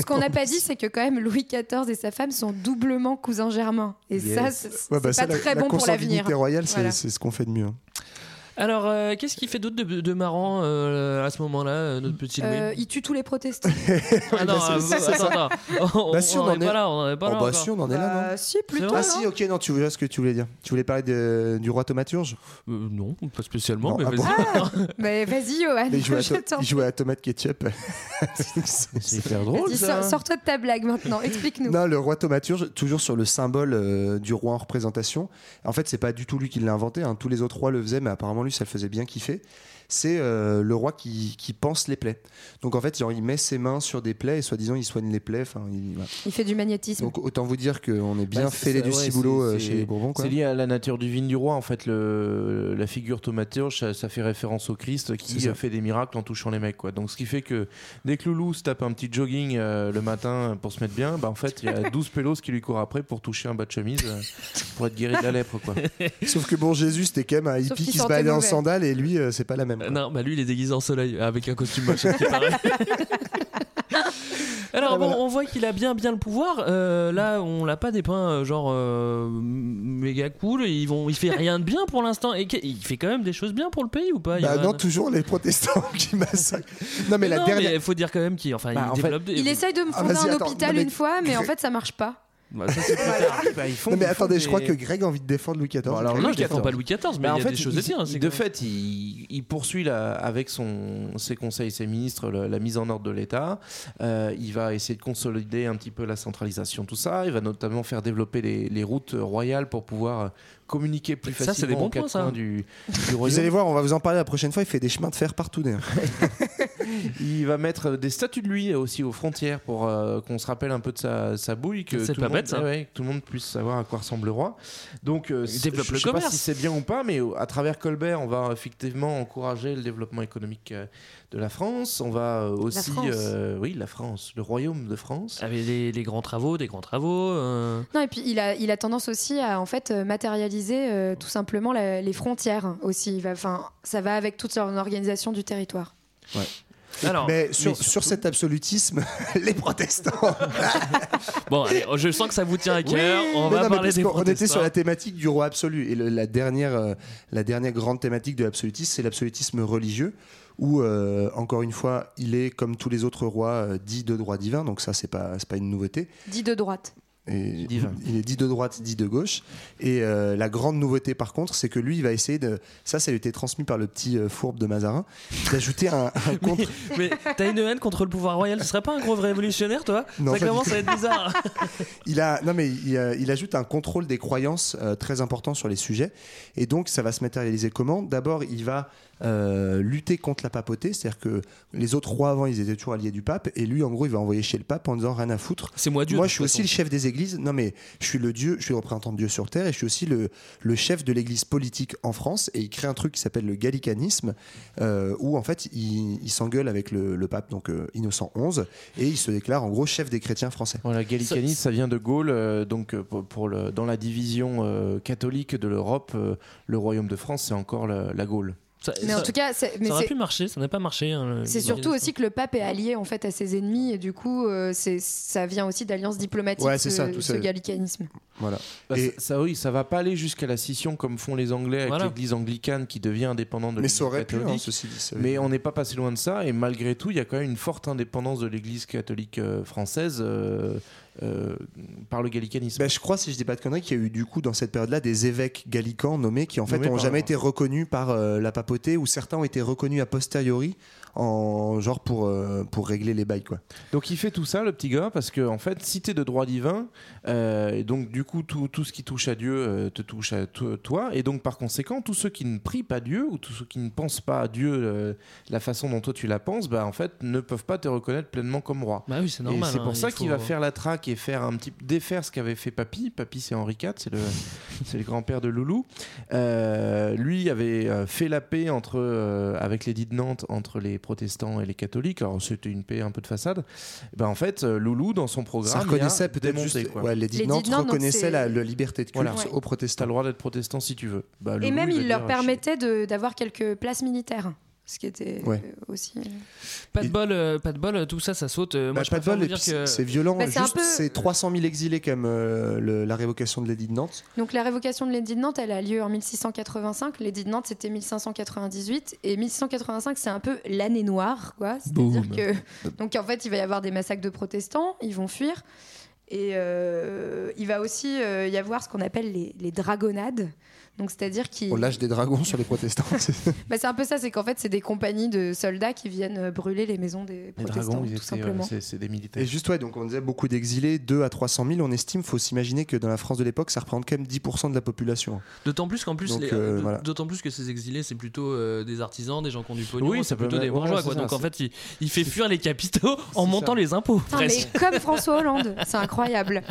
ce qu'on n'a pas dit, c'est que quand même Louis XIV et sa femme sont doublement cousins germains. Et Yes. ça, c'est Ouais, bah, ça, pas la- très la bon pour l'avenir. royale, c'est Voilà. ce qu'on fait de mieux. Alors, euh, qu'est-ce qu'il fait d'autre de, de marrant euh, à ce moment-là, euh, notre petit Louis Euh, il tue tous les protestants. Ah non, bah, c'est- c'est ça. attends, attends. On Bah, si, on on en est est- pas là, on en est pas Oh, là. bah, encore. si, on en est là, non Bah, si, plutôt. Ah si, ok, non, tu vois ce que tu voulais dire. Tu voulais parler de- du roi Thaumaturge Euh, non, pas spécialement, Non, mais ah vas-y. bon Mais vas-y, Johan. Mais il jouait, à je to- t'en il jouait à tomate ketchup. C'est hyper drôle. Vas-y, ça. sors- Sors-toi de ta blague maintenant, explique-nous. Non, le roi Thaumaturge, toujours sur le symbole euh, du roi en représentation. En fait, c'est pas du tout lui qui l'a inventé. hein. Tous les autres rois le faisaient, mais apparemment lui, ça le faisait bien kiffer. C'est euh, le roi qui, qui pense les plaies. Donc en fait, genre, il met ses mains sur des plaies et soi-disant, il soigne les plaies. Enfin, il- voilà. Il fait du magnétisme. Donc autant vous dire qu'on est bien Bah, fêlé du ouais, ciboulot c'est- euh, c'est- chez les Bourbons. C'est lié à la nature divine du roi. En fait, le, la figure thaumaturge, ça, ça fait référence au Christ qui euh, fait des miracles en touchant les mecs. Quoi. Donc, ce qui fait que dès que Loulou se tape un petit jogging euh, le matin pour se mettre bien, bah, en fait, il y a 12 pélos qui lui courent après pour toucher un bas de chemise euh, pour être guéri de la lèpre. Quoi. Sauf que bon, Jésus, c'était quand même un hippie qui se baladait en sandales et lui, euh, c'est pas la même. Euh, quoi. Non, bah lui il est déguisé en soleil avec un costume moche. qui paraît. Alors bon, on voit qu'il a bien bien le pouvoir. Euh, là, on l'a pas dépeint euh, genre euh, méga cool. Ils vont, il fait rien de bien pour l'instant. Et il fait quand même des choses bien pour le pays ou pas Bah non, toujours les protestants qui massacrent. Non, mais la Non, dernière. il faut dire quand même qu'il enfin, Bah, il en fait, développe des. Il essaye de me Ah, fonder un attends, hôpital non, mais- une fois, mais en fait, ça marche pas. Bah, ça, c'est plus tard. Bah, ils font- Non, mais ils font attendez, je crois des- que Greg a envie de défendre Louis XIV. Bon, alors, Louis je défends XIV. pas Louis XIV, mais Mais il en y a fait, des choses il- à dire. hein, c'est de que- fait, il, il poursuit la- avec son, ses conseils, ses ministres, le- la mise en ordre de l'État. Euh, il va essayer de consolider un petit peu la centralisation, tout ça. Il va notamment faire développer les, les routes royales pour pouvoir communiquer plus Ça, c'est des facilement bons points, ça. coins du, du Vous royaume. allez voir, on va vous en parler la prochaine fois. Il fait des chemins de fer partout. d'ailleurs. Il va mettre des statues de lui aussi aux frontières pour euh, qu'on se rappelle un peu de sa, sa bouille, que, C'est tout pas le monde- bête, ça. ouais, que tout le monde puisse savoir à quoi ressemble le roi. Donc, euh, Il développe je, le je sais pas commerce. si c'est bien ou pas, mais euh, à travers Colbert, on va effectivement encourager le développement économique euh, de la France. On va euh, aussi, euh, oui, la France, le royaume de France. Avec les, les grands travaux, des grands travaux. euh, Non, et puis il a, il a tendance aussi à en fait matérialiser euh, tout simplement la- les frontières aussi. Enfin, ça va avec toute son organisation du territoire. Alors, mais sur, mais sur cet absolutisme, les protestants. bon, allez, je sens que ça vous tient à cœur. on va non, parler des qu'on- On était protestants. sur la thématique du roi absolu. Et le- la, dernière, euh, la dernière grande thématique de l'absolutisme, c'est l'absolutisme religieux. Où, euh, encore une fois, il est, comme tous les autres rois, euh, dit de droit divin. Donc, ça, c'est pas, c'est pas une nouveauté. Dit de droite. Et Divin. Il est dit de droite, dit de gauche. Et euh, la grande nouveauté, par contre, c'est que lui, il va essayer de. Ça, ça lui a été transmis par le petit euh, fourbe de Mazarin, d'ajouter un, un contre. Mais t'as une haine contre le pouvoir royal, ce serait pas un gros révolutionnaire, toi? Non, Ça commence à être bizarre. Il a, non mais il, euh, il ajoute un contrôle des croyances euh, très important sur les sujets, et donc ça va se matérialiser comment? D'abord, il va euh, lutter contre la papauté, c'est-à-dire que les autres rois avant, ils étaient toujours alliés du pape, et lui, en gros, il va envoyer chez le pape en disant rien à foutre. C'est moi Dieu. Moi, je suis aussi le chef des églises. Non, mais je suis le Dieu, je suis le représentant de Dieu sur terre, et je suis aussi le, le chef de l'église politique en France. Et il crée un truc qui s'appelle le gallicanisme, euh, où en fait, il, il s'engueule avec le, le pape, donc euh, Innocent XI, et il se déclare en gros chef des chrétiens français. Voilà, gallicanisme, ça vient de Gaulle. euh, donc, pour, pour le, dans la division euh, catholique de l'Europe, euh, le royaume de France, c'est encore la, la Gaule. Ça, Mais en tout cas, mais ça aurait pu marcher, ça n'a pas marché. hein, C'est surtout aussi que le pape est allié en fait à ses ennemis et du coup euh, c'est ça vient aussi d'alliances diplomatiques Ouais, c'est ce, ça, tout ce ça. gallicanisme. Voilà. Bah, Et- ça, oui, ça va pas aller jusqu'à la scission comme font les Anglais avec Voilà. l'Église anglicane qui devient indépendante de Mais l'Église ça aurait pu, hein, catholique. ceci dit. ça- Mais on n'est pas passé loin de ça, et malgré tout, il y a quand même une forte indépendance de l'Église catholique euh, française euh, euh, par le gallicanisme. Ben, je crois, si je dis pas de conneries, qu'il y a eu du coup dans cette période-là des évêques gallicans nommés qui en fait n'ont jamais été reconnus par euh, la papauté ou certains ont été reconnus a posteriori en genre pour, euh, pour régler les bails quoi. Donc il fait tout ça, le petit gars, parce que en fait, cité de droit divin, euh, et donc du coup, tout, tout ce qui touche à Dieu euh, te touche à to- toi, et donc par conséquent, tous ceux qui ne prient pas Dieu ou tous ceux qui ne pensent pas à Dieu euh, la façon dont toi tu la penses, bah en fait, ne peuvent pas te reconnaître pleinement comme roi. Bah oui, c'est Et normal. c'est hein, pour ça faut- qu'il va faire la traque et faire un petit défaire ce qu'avait fait Papy. Papy, c'est Henri IV, c'est le, c'est le grand-père de Loulou. Euh, lui avait fait la paix entre, euh, avec l'édit de Nantes entre les protestants et les catholiques. Alors c'était une paix un peu de façade. Et ben, en fait, euh, Loulou, dans son programme, Ça reconnaissait peut-être juste. quoi. Ouais, reconnaissait c'est- la, la liberté de culte Ouais. aux T'as protestants. le droit d'être protestant si tu veux. Bah, Et même, il leur dire, permettait d'avoir quelques places militaires. Ce qui était Ouais. euh, aussi. Pas de bol, euh, pas de bol, tout ça, ça saute. Euh, moi, Bah, je pas de bol, que c'est violent. Bah, c'est peu- c'est 300 000 exilés comme euh, le- la révocation de l'édit de Nantes. Donc la révocation de l'édit de Nantes, elle a lieu en 1685. L'édit de Nantes, c'était 1598. Et 1685, c'est un peu l'année noire, quoi. C'est-à-dire que. Donc en fait, il va y avoir des massacres de protestants, ils vont fuir. Et euh, il va aussi euh, y avoir ce qu'on appelle les, les dragonnades. Donc c'est-à-dire qu'ils. On lâche des dragons sur les protestants. Bah, c'est un peu ça, c'est qu'en fait, c'est des compagnies de soldats qui viennent euh, brûler les maisons des Les protestants, dragons, tout étaient, simplement. euh, c'est c'est des militaires. Et juste, ouais, donc on disait beaucoup d'exilés, 2 à 300 000. On estime, faut s'imaginer que dans la France de l'époque, ça représente quand même 10% de la population. D'autant plus qu'en plus, Donc, les- euh, euh, voilà. d'autant plus que ces exilés, c'est plutôt euh, des artisans, des gens qui ont du pognon, Oui, c'est plutôt même- des bourgeois. quoi. ça, Donc en fait, il, il fait fuir les capitaux en C'est montant ça. les impôts. Putain, mais comme François Hollande, c'est incroyable.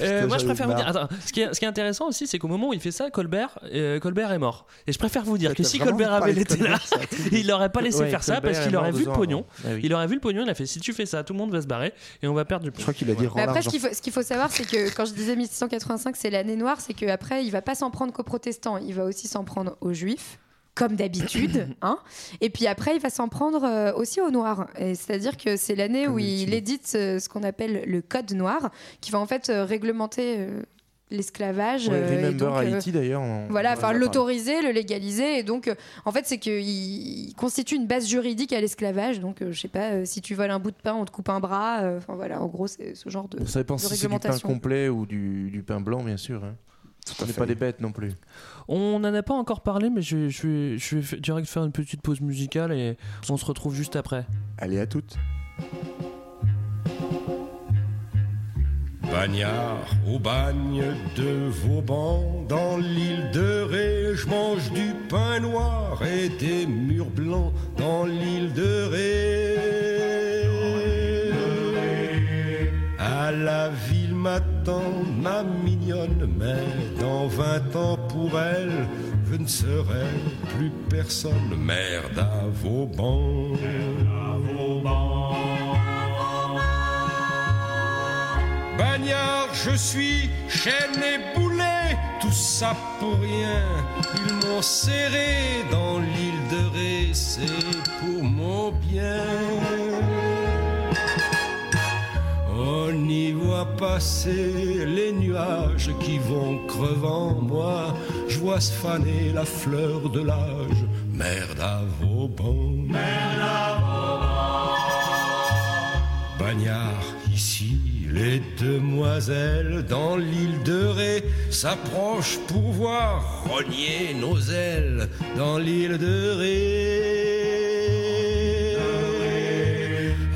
Euh, moi, je préfère. Attends, ce qui est intéressant aussi, c'est qu'au moment où il fait ça, Colbert, euh, Colbert est mort. Et je préfère vous dire Ouais, que si Colbert avait été là, Colbert, il n'aurait pas laissé Ouais, faire ça parce qu'il aurait vu le pognon. Ah oui. Il aurait vu le pognon, il a fait si tu fais ça, tout le monde va se barrer et on va perdre du Je pognon. crois qu'il a dit Mais rends après, ce qu'il faut, savoir, c'est que quand je disais 1685, c'est l'année noire, c'est qu'après, il va pas s'en prendre qu'aux protestants, il va aussi s'en prendre aux juifs. Comme d'habitude, hein. Et puis après, il va s'en prendre euh, aussi aux noirs. Et C'est-à-dire que c'est l'année où il édite euh, ce qu'on appelle le code noir, qui va en fait euh, réglementer euh, l'esclavage. Ouais, euh, et Remember donc, euh, Haïti d'ailleurs. on- Voilà, enfin l'autoriser, le légaliser, et donc euh, en fait c'est qu'il il constitue une base juridique à l'esclavage. Donc euh, je sais pas, euh, si tu voles un bout de pain, on te coupe un bras. euh, Enfin voilà, en gros c'est ce genre de. Ça dépend de si c'est du pain complet ou du, du pain blanc, bien sûr. Hein. On n'est pas des bêtes non plus. On n'en a pas encore parlé, mais je, vais- je vais, je vais direct faire une petite pause musicale et on se retrouve juste après. Allez, à toutes. Bagnard au bagne de Vauban, dans l'île de Ré, je mange du pain noir et des murs blancs dans l'île de Ré. À la ville m'attend ma mignonne, mais dans vingt ans pour elle, je ne serai plus personne. Merde à Vauban. Bagnard, je suis chaîne et boulet, tout ça pour rien. Ils m'ont serré dans l'île de Ré, c'est pour mon bien. On y voit passer les nuages qui vont crevant moi. Je vois se faner la fleur de l'âge. Merde à Vauban. Bagnard, ici, les demoiselles dans l'île de Ré s'approchent pour voir rogner nos ailes dans l'île de Ré.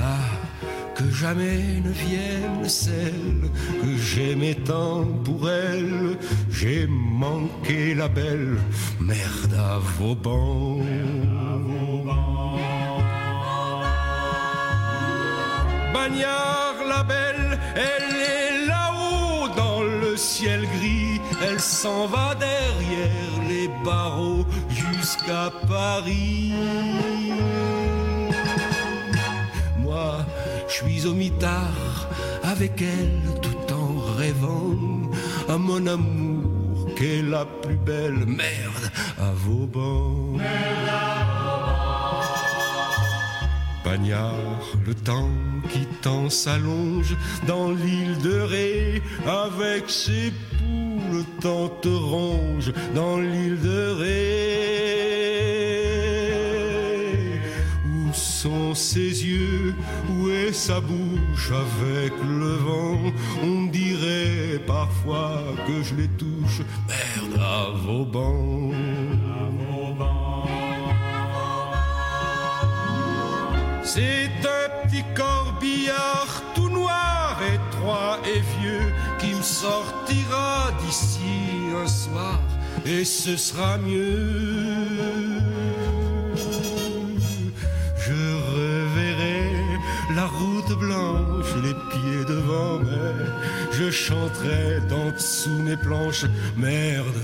Ah, que jamais ne vienne celle que j'aimais tant pour elle. J'ai manqué la belle, merde à Vauban. Bagnard la belle, elle est là-haut dans le ciel gris. Elle s'en va derrière les barreaux jusqu'à Paris. Moi, je suis au mitard avec elle tout en rêvant à mon amour qu'est la plus belle merde à Vauban. Le temps qui t'en s'allonge dans l'île de Ré avec ses poules, le temps te ronge dans l'île de Ré. Où sont ses yeux, où est sa bouche? Avec le vent On dirait parfois que je les touche, merde à Vauban. C'est un petit corbillard tout noir, étroit et vieux qui me sortira d'ici un soir et ce sera mieux. Je reverrai la route blanche, les pieds devant mais je chanterai d'en dessous mes planches. Merde.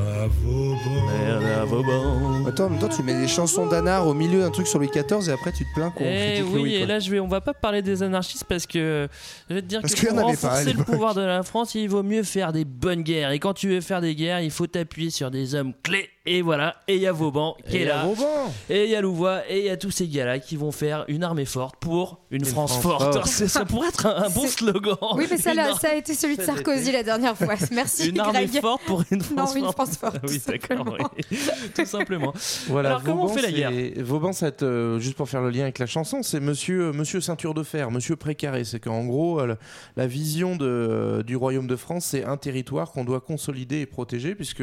Merde à Vauban. Attends, en même temps, tu mets des chansons d'Anard au milieu d'un truc sur Louis XIV et après tu te plains qu'on Eh critique oui, Louis. et quoi. là je vais, on va pas parler des anarchistes parce que je vais te dire Parce que qu'il y pour en avait pas à renforcer le l'époque. pouvoir de la France, il vaut mieux faire des bonnes guerres. Et quand tu veux faire des guerres, il faut t'appuyer sur des hommes clés. Et voilà, et il y a Vauban qui Et est là. Vauban. Et il y a Louvois, et il y a tous ces gars-là qui vont faire une armée forte pour une, France, France forte. forte. Ça pourrait être un, un bon slogan. Oui, mais ça, là, ar- ça a été celui de Sarkozy la dernière fois. Merci, Une armée Greg. forte pour une France Non, une forte. France forte. oui, tout d'accord, simplement. oui. tout simplement. Voilà, Alors, comment on Vauban, fait la guerre Vauban, euh, juste pour faire le lien avec la chanson, c'est monsieur, monsieur ceinture de fer, monsieur précaré. C'est qu'en gros, euh, la, la vision de, euh, du royaume de France, c'est un territoire qu'on doit consolider et protéger, puisque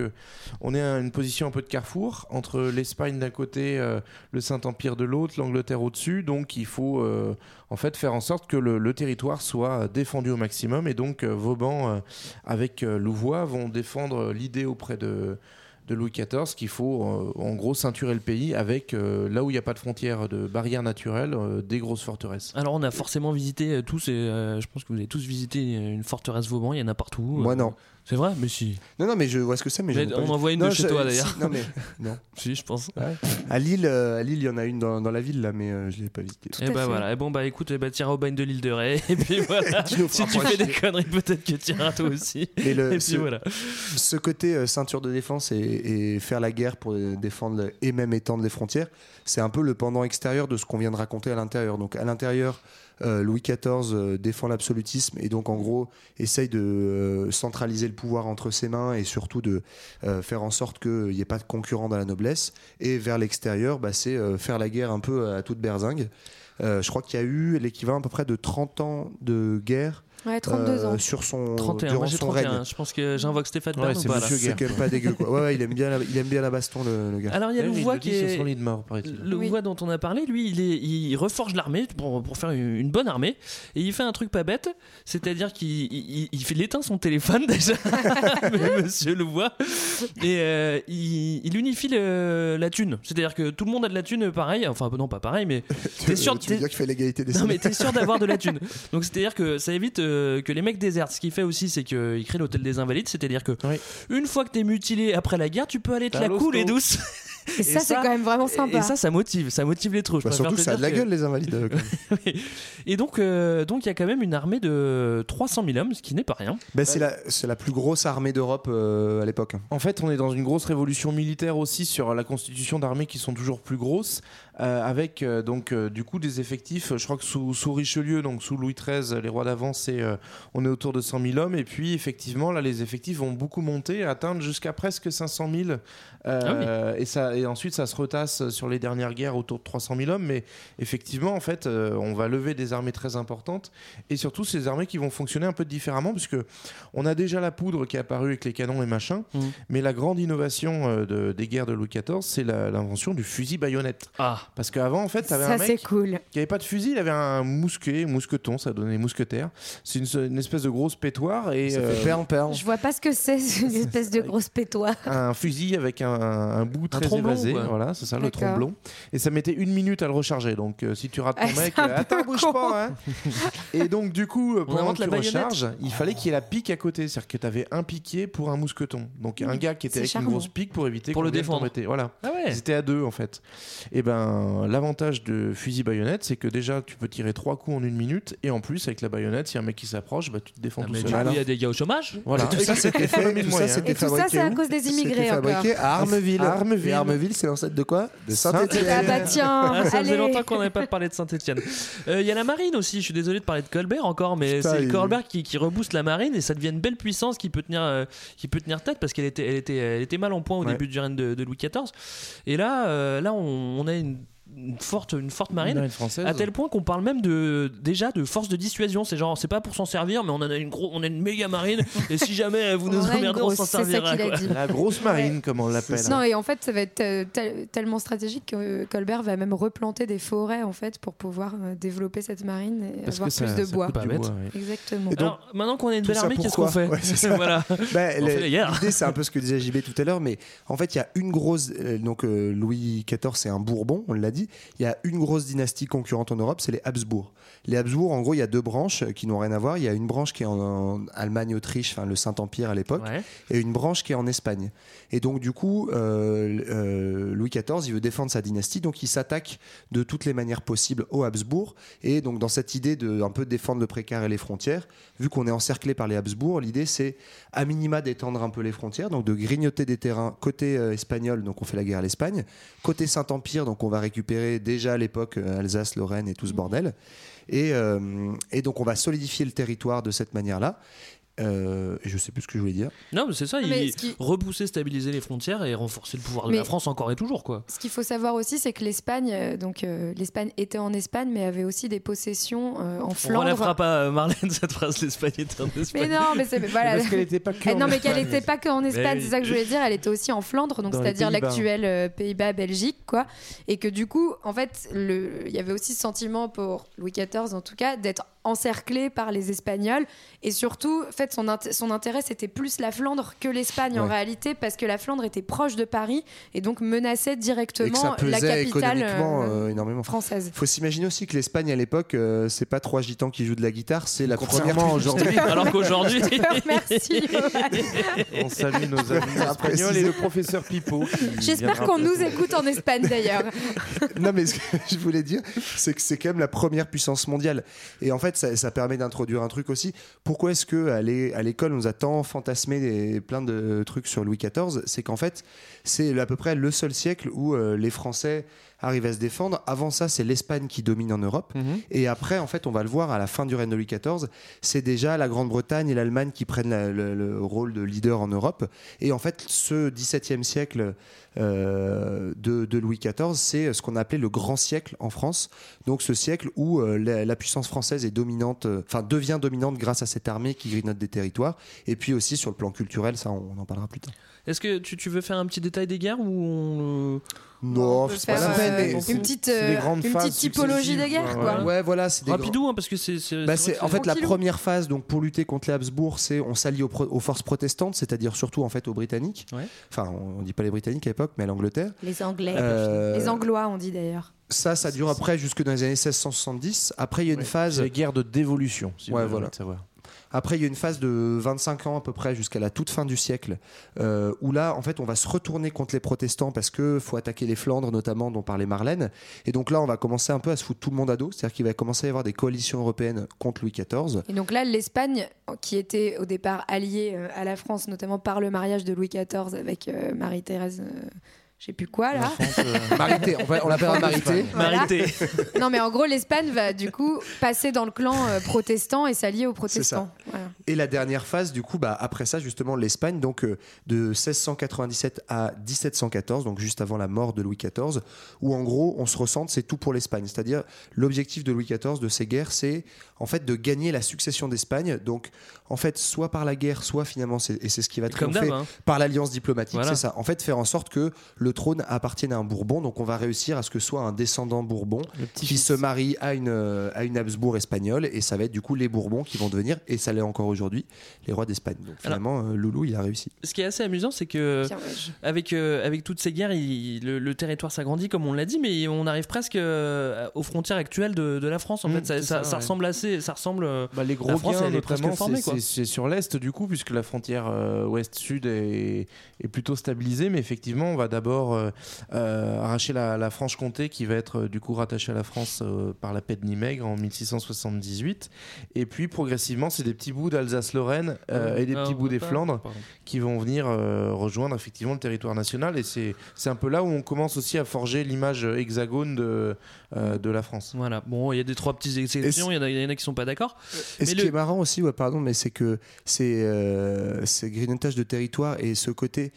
on est à une position un peu de carrefour entre l'Espagne d'un côté, euh, le Saint-Empire de l'autre, l'Angleterre au-dessus. Donc il faut euh, en fait faire en sorte que le, le territoire soit défendu au maximum. Et donc euh, Vauban, euh, avec euh, Louvois, vont défendre l'idée auprès de de Louis XIV qu'il faut euh, en gros ceinturer le pays avec euh, là où il n'y a pas de frontières de barrières naturelles euh, des grosses forteresses. Alors on a forcément visité euh, tous, et euh, je pense que vous avez tous visité une forteresse Vauban, il y en a partout. Moi, Euh, non. C'est vrai Mais si. Non, non, mais je vois ce que c'est. Mais, Mais on vu. en voit une Non, de chez toi, si, d'ailleurs. non, mais non. Si, je pense. À Lille, euh, à Lille, il y en a une dans, dans la ville là, mais euh, je l'ai pas visitée. Et bah voilà, et bon bah écoute, eh bah, t'iras au bagne de l'île de Ré, et puis voilà. Si tu fais des conneries, peut-être que t'iras toi aussi. Mais le- et puis ce, voilà. ce côté euh, ceinture de défense et, et faire la guerre pour défendre et même étendre les frontières, c'est un peu le pendant extérieur de ce qu'on vient de raconter à l'intérieur. Donc à l'intérieur, Louis XIV euh, défend l'absolutisme et donc en gros essaye de euh, centraliser le pouvoir entre ses mains et surtout de euh, faire en sorte qu'il n'y ait pas de concurrent dans la noblesse. Et vers l'extérieur, bah, c'est euh, faire la guerre un peu à toute berzingue. Euh, je crois qu'il y a eu l'équivalent à peu près de 30 ans de guerre Ouais, 32 ans. sur son 31, durant moi son 31. règne. Je pense que j'invoque Stéphane Bern c'est ou pas, là Monsieur C'est quand même pas dégueu quoi. Ouais, ouais, il aime bien la, il aime bien la baston le, le gars. Alors il y a Louvois le qui est. son lit de mort. Louvois dont on a parlé, lui, il, est, il reforge l'armée pour, pour faire une, une bonne armée. Et il fait un truc pas bête, c'est-à-dire qu'il il, il éteint son téléphone déjà, monsieur Louvois, et euh, il, il unifie le- la thune. C'est-à-dire que tout le monde a de la thune pareil, enfin non pas pareil, mais t'es sûr, tu veux dire qu'il fait l'égalité des non mais t'es sûr d'avoir de la thune. Donc c'est-à-dire que ça évite euh, que les mecs désertent. Ce qu'il fait aussi, c'est qu'il crée l'hôtel des invalides, c'est-à-dire que Oui. une fois que t'es mutilé après la guerre, tu peux aller te la couler douce. Et ça, c'est quand même vraiment sympa. Et ça, ça motive, ça motive les troupes. Bah, surtout ça a de la que- gueule les invalides. euh. Et donc, euh, donc il y a quand même une armée de 300 000 hommes, ce qui n'est pas rien. Bah, c'est la c'est la plus grosse armée d'Europe euh, à l'époque. En fait, on est dans une grosse révolution militaire aussi sur la constitution d'armées qui sont toujours plus grosses, euh, avec euh, donc euh, du coup des effectifs. Je crois que sous, sous Richelieu, donc sous Louis XIII, les rois d'avant, c'est euh, on est autour de 100 000 hommes, et puis effectivement là, les effectifs vont beaucoup monter, atteindre jusqu'à presque 500 000, euh, et ça et ensuite ça se retasse sur les dernières guerres autour de 300 000 hommes, mais effectivement en fait, euh, on va lever des armées très importantes, et surtout ces armées qui vont fonctionner un peu différemment, puisque on a déjà la poudre qui est apparue avec les canons et machin. Mhm. Mais la grande innovation euh, de- des guerres de Louis XIV, c'est l'invention du fusil baïonnette. Ah, Parce qu'avant, en fait, tu avais Ça, un c'est mec cool. qui avait pas de fusil, il avait un mousquet, mousqueton, ça donnait mousquetaire. C'est une, une espèce de grosse pétoire et Ça euh, fait perle perle. Je vois pas ce que c'est, une espèce de grosse pétoire. un fusil avec un, un bout très tromblon, évasé. Voilà, c'est ça, le tromblon. Et ça mettait une minute à le recharger. Donc, euh, si tu rates ton Ah, mec, euh, attends, bouge con. pas. hein. et donc, du coup, euh, pendant que la tu recharges, il fallait qu'il y ait la pique à côté. C'est-à-dire que tu avais un piquet pour un mousqueton. Donc, un gars qui était avec charmant. une grosse pique pour éviter Pour le défendre. Voilà. ah ouais. Ils étaient à deux en fait. Et ben l'avantage de fusil baïonnette, c'est que déjà tu peux tirer trois coups en une minute et en plus avec la baïonnette, si un mec qui s'approche, bah, tu te défends Ah, tout mais seul. il y a des gars au chômage. Voilà. Et tout ça, c'était fait. Tout ça, c'était c'est à cause des immigrés fabriqué à Armeville. À Armeville. Et Armeville, c'est l'ancêtre de quoi De Saint-Étienne. Ah bah tiens, Ah, ça faisait longtemps qu'on n'avait pas parlé de Saint-Etienne. Il y a la marine aussi, je suis désolé de parler de Colbert encore, mais c'est Colbert qui, qui rebooste la marine et ça devient une belle puissance qui peut tenir, euh, qui peut tenir tête parce qu'elle était, elle était, elle était mal en point au Ouais. début du règne de, de Louis XIV. Et là, euh, là on, on a une, une forte, une forte marine. Marine française. À tel point qu'on parle même de déjà de force de dissuasion. C'est genre, c'est pas pour s'en servir, mais on a une gros, on a une méga marine. et si jamais vous nous emmerdez, on grosse, s'en c'est ça servira. qu'il a quoi. dit. La grosse marine, comme on l'appelle. Non, et en fait, ça va être euh, tel- tellement stratégique que Colbert va même replanter des forêts en fait pour pouvoir euh, développer cette marine et Parce avoir que ça, plus de ça bois. Pas ouais. Exactement. Et donc, Alors, maintenant qu'on a une belle armée, qu'est-ce qu'on fait Ouais. Voilà. Bah. L'idée, c'est un peu ce que disait JB tout à l'heure, mais en fait, il y a une grosse. euh, donc, euh, Louis XIV, c'est un Bourbon, on l'a dit. Il y a une grosse dynastie concurrente en Europe, c'est les Habsbourg. Les Habsbourg, en gros, il y a deux branches qui n'ont rien à voir. Il y a une branche qui est en, en Allemagne, Autriche, enfin le Saint-Empire à l'époque, et une branche qui est en Espagne. Et donc, du coup, euh, euh, Louis XIV, il veut défendre sa dynastie, donc il s'attaque de toutes les manières possibles aux Habsbourg. Et donc, dans cette idée de un peu défendre le précaire et les frontières, vu qu'on est encerclé par les Habsbourg, l'idée c'est à minima d'étendre un peu les frontières, donc de grignoter des terrains côté euh, espagnol, donc on fait la guerre à l'Espagne, côté Saint-Empire, donc on va récupérer déjà à l'époque euh, Alsace, Lorraine et tout ce bordel. Et, euh, et donc on va solidifier le territoire de cette manière-là. Euh, je sais plus ce que je voulais dire. Non, mais c'est ça, mais il ce qui- repousser, stabiliser les frontières et renforcer le pouvoir de la France encore et toujours, quoi. Ce qu'il faut savoir aussi, c'est que l'Espagne, euh, donc euh, l'Espagne était en Espagne, mais avait aussi des possessions euh, en On Flandre. relèvera pas, euh, Marlène, cette phrase, l'Espagne est en Espagne. Mais non, mais c'est voilà. Parce qu'elle était pas que Eh en non, mais qu'elle Espagne. n'était pas qu'en Mais Espagne, c'est ça que je voulais dire. Elle était aussi en Flandre, donc c'est-à-dire l'actuel euh, Pays-Bas, Belgique, quoi. Et que du coup, en fait, le- il y avait aussi ce sentiment pour Louis XIV, en tout cas, d'être encerclé par les Espagnols. Et surtout, en fait, son, int- son intérêt, c'était plus la Flandre que l'Espagne en réalité, parce que la Flandre était proche de Paris et donc menaçait Et que ça directement la pesait capitale euh, euh, énormément. française. faut s'imaginer aussi que l'Espagne à l'époque, euh, c'est pas trois gitans qui jouent de la guitare, c'est la première. Aujourd'hui. Alors qu'aujourd'hui. Merci. On salue nos amis Après, espagnols et le professeur Pipo. J'espère qu'on nous écoute en Espagne d'ailleurs. non, mais ce que je voulais dire, c'est que c'est quand même la première puissance mondiale. Et en fait, ça, permet d'introduire un truc aussi. Pourquoi est-ce que à l'école, on nous a tant fantasmé des, plein de trucs sur Louis XIV C'est qu'en fait, c'est à peu près le seul siècle où euh, les Français arrivent à se défendre. Avant ça, c'est l'Espagne qui domine en Europe. Et après, en fait, on va le voir à la fin du règne de Louis XIV, c'est déjà la Grande-Bretagne et l'Allemagne qui prennent la- le, le rôle de leader en Europe. Et en fait, ce XVIIe siècle euh, de, de Louis XIV, c'est ce qu'on a appelé le grand siècle en France. Donc ce siècle où euh, la, la puissance française est dominante, euh, enfin devient dominante grâce à cette armée qui grignote des territoires. Et puis aussi sur le plan culturel, ça on en parlera plus tard. Est-ce que tu, tu veux faire un petit détail des guerres ou on... Non, On c'est pas la peine. euh, une c'est- petite, euh, une petite typologie des guerres, ouais, quoi. ouais. Ouais, voilà, c'est grands- Rapidou, hein, parce que c'est. Bah, en fait la première phase donc pour lutter contre les Habsbourg, c'est on s'allie aux, forces protestantes, c'est-à-dire surtout en fait aux Britanniques. Ouais. Enfin, on, on dit pas les Britanniques à l'époque, mais à l'Angleterre. Les Anglais. Euh, Les Anglois, on dit d'ailleurs. Ça, ça dure après jusque dans les années 1670. Après, il y a une Ouais, phase. C'est les guerres de dévolution. Si Ouais, vous voilà. savoir. Après, il y a une phase de 25 ans à peu près jusqu'à la toute fin du siècle, euh, où là, en fait, on va se retourner contre les protestants parce que faut attaquer les Flandres, notamment, dont parlait Marlène. Et donc là, on va commencer un peu à se foutre tout le monde à dos, c'est-à-dire qu'il va commencer à y avoir des coalitions européennes contre Louis XIV. Et donc là, l'Espagne, qui était au départ alliée euh, à la France, notamment par le mariage de Louis XIV avec euh, Marie-Thérèse, je sais plus quoi là. Marité, on, va- on l'appellera Marité. Voilà. Marité. Non, mais en gros, l'Espagne va du coup passer dans le clan euh, protestant et s'allier aux ça. protestants. Voilà. Et la dernière phase, du coup, bah, après ça, justement, l'Espagne, donc euh, de 1697 à 1714, donc juste avant la mort de Louis XIV, où en gros, on se ressente, c'est tout pour l'Espagne. C'est-à-dire, l'objectif de Louis XIV, de ces guerres, c'est en fait de gagner la succession d'Espagne. Donc, en fait, soit par la guerre, soit finalement, c'est- et c'est ce qui va triompher, hein. par l'alliance diplomatique, Voilà. c'est ça. En fait, faire en sorte que le trône appartienne à un Bourbon. Donc, on va réussir à ce que soit un descendant Bourbon qui se marie à une, euh, à une Habsbourg espagnole. Et ça va être du coup les Bourbons qui vont devenir, et ça l'est encore aujourd'hui, les rois d'Espagne. Donc, finalement, euh, Loulou, il a réussi. Ce qui est assez amusant, c'est que avec, euh, avec toutes ces guerres, il- le, le territoire s'agrandit, comme on l'a dit, mais on arrive presque euh, aux frontières actuelles de, de la France. En Mmh, fait, ça, ça- ça, ça ouais. ressemble assez. Ça ressemble. euh, Bah, les gros la France, elle notamment, c'est sur l'est du coup, puisque la frontière euh, ouest-sud est, est plutôt stabilisée. Mais effectivement, on va d'abord euh, euh, arracher la, la Franche-Comté, qui va être euh, du coup rattachée à la France euh, par la paix de Nimègre en 1678. Et puis progressivement, c'est des petits bouts d'Alsace-Lorraine euh, et des Ah, petits bouts des pas- Flandres pardon. qui vont venir euh, rejoindre effectivement le territoire national. Et c'est c'est un peu là où on commence aussi à forger l'image hexagone de, euh, de la France. Voilà. Bon, il y a des trois petites exceptions. Il y, en a- il y en a qui sont pas d'accord. Et ce Mais qui est marrant aussi, ouais, pardon, mais c'est que c'est euh, ces grignotage de territoire et ce côté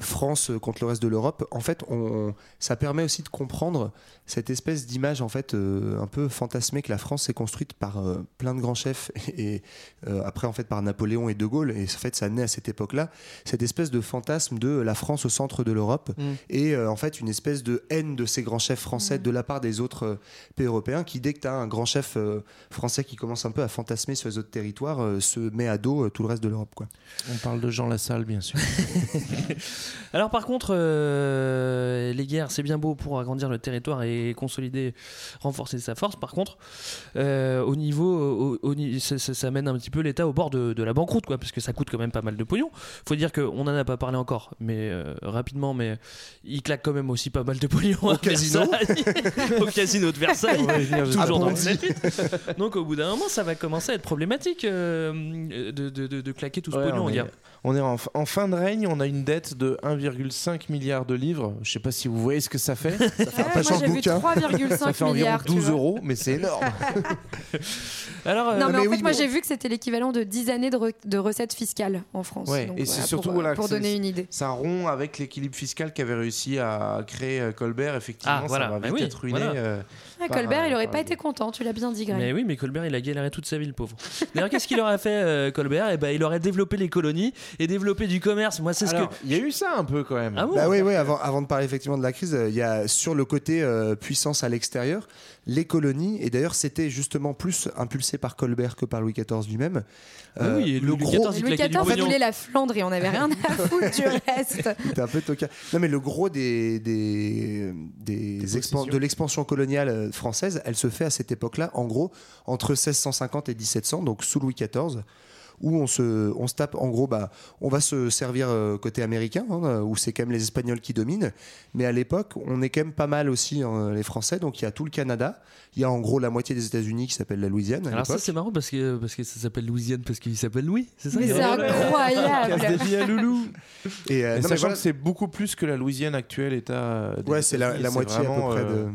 France contre le reste de l'Europe, en fait, on, ça permet aussi de comprendre cette espèce d'image en fait euh, un peu fantasmée que la France s'est construite par euh, plein de grands chefs et euh, après en fait par Napoléon et De Gaulle et en fait ça naît à cette époque-là cette espèce de fantasme de la France au centre de l'Europe Mm. et euh, en fait une espèce de haine de ces grands chefs français de la part des autres euh, pays européens qui dès que tu as un grand chef euh, français qui commence un peu à fantasmer sur les autres territoires euh, se met à dos euh, tout le reste de l'Europe quoi. On parle de Jean Lassalle, bien sûr. Alors par contre, euh, les guerres, c'est bien beau pour agrandir le territoire et consolider, renforcer sa force. Par contre, euh, au niveau, au, au ça, ça- ça mène un petit peu l'État au bord de, de la banqueroute, quoi, parce que ça coûte quand même pas mal de pognon. Faut dire qu'on en a pas parlé encore, mais euh, rapidement, mais il claque quand même aussi pas mal de pognon Au à casino. Au casino de Versailles, On va y venir dessus. toujours dans le Bondy. 7-8. Donc au bout d'un moment, ça va commencer à être problématique euh, de, de- de- de claquer tout ce Ouais, pognon, on, est, gars. on est en, en fin de règne, on a une dette de 1,5 milliard de livres. Je sais pas si vous voyez ce que ça fait. Ouais, pas moi cher j'ai de vu 3,5 ça fait environ milliards. tu 12 vois. euros, mais c'est énorme. Alors, euh, Non, mais, mais en fait, oui, moi j'ai vu que c'était l'équivalent de 10 années de, re- de recettes fiscales en France. Ouais, Donc, et c'est voilà, surtout pour, voilà, pour que c'est- donner une idée. Ça rompt avec l'équilibre fiscal qu'avait réussi à créer euh, Colbert. Effectivement, Ah, voilà. ça va Bah vite oui, être ruiné. voilà. euh, Ah, par, Colbert, euh, il aurait par pas été content, tu l'as bien dit, Greg. Mais oui, mais Colbert, il a galéré toute sa vie, le pauvre. D'ailleurs, qu'est-ce qu'il aurait fait, euh, Colbert? Eh ben, il aurait développé les colonies et développé du commerce. Moi, c'est ce Alors, que. il y a eu ça un peu quand même. Ah bon? Bah oui, oui, avant, avant de parler effectivement de la crise, euh, il y a sur le côté euh, puissance à l'extérieur, les colonies, et d'ailleurs c'était justement plus impulsé par Colbert que par Louis XIV lui-même. Ah oui, et le Louis gros, XIV, il Louis pognon. voulait la Flandre et on avait rien à foutre du reste. C'était un peu tocard. Non, mais le gros des, des, des expan- de l'expansion coloniale euh, française, elle se fait à cette époque-là, en gros, entre 1650 et 1700, donc sous Louis XIV, où on se, on se tape, en gros, bah, on va se servir euh, côté américain, hein, euh, où c'est quand même les Espagnols qui dominent, mais à l'époque, on est quand même pas mal aussi, hein, les Français, donc il y a tout le Canada, il y a en gros la moitié des États-Unis qui s'appelle la Louisiane. À Alors, ça, c'est marrant parce que, parce que ça s'appelle Louisiane, parce qu'il s'appelle Louis, c'est ça? Mais c'est incroyable. Casse des à loulou. Et, euh, Et non, mais sachant voilà, que c'est beaucoup plus que la Louisiane actuelle État. euh, des ouais, c'est la, la moitié à peu près euh, de.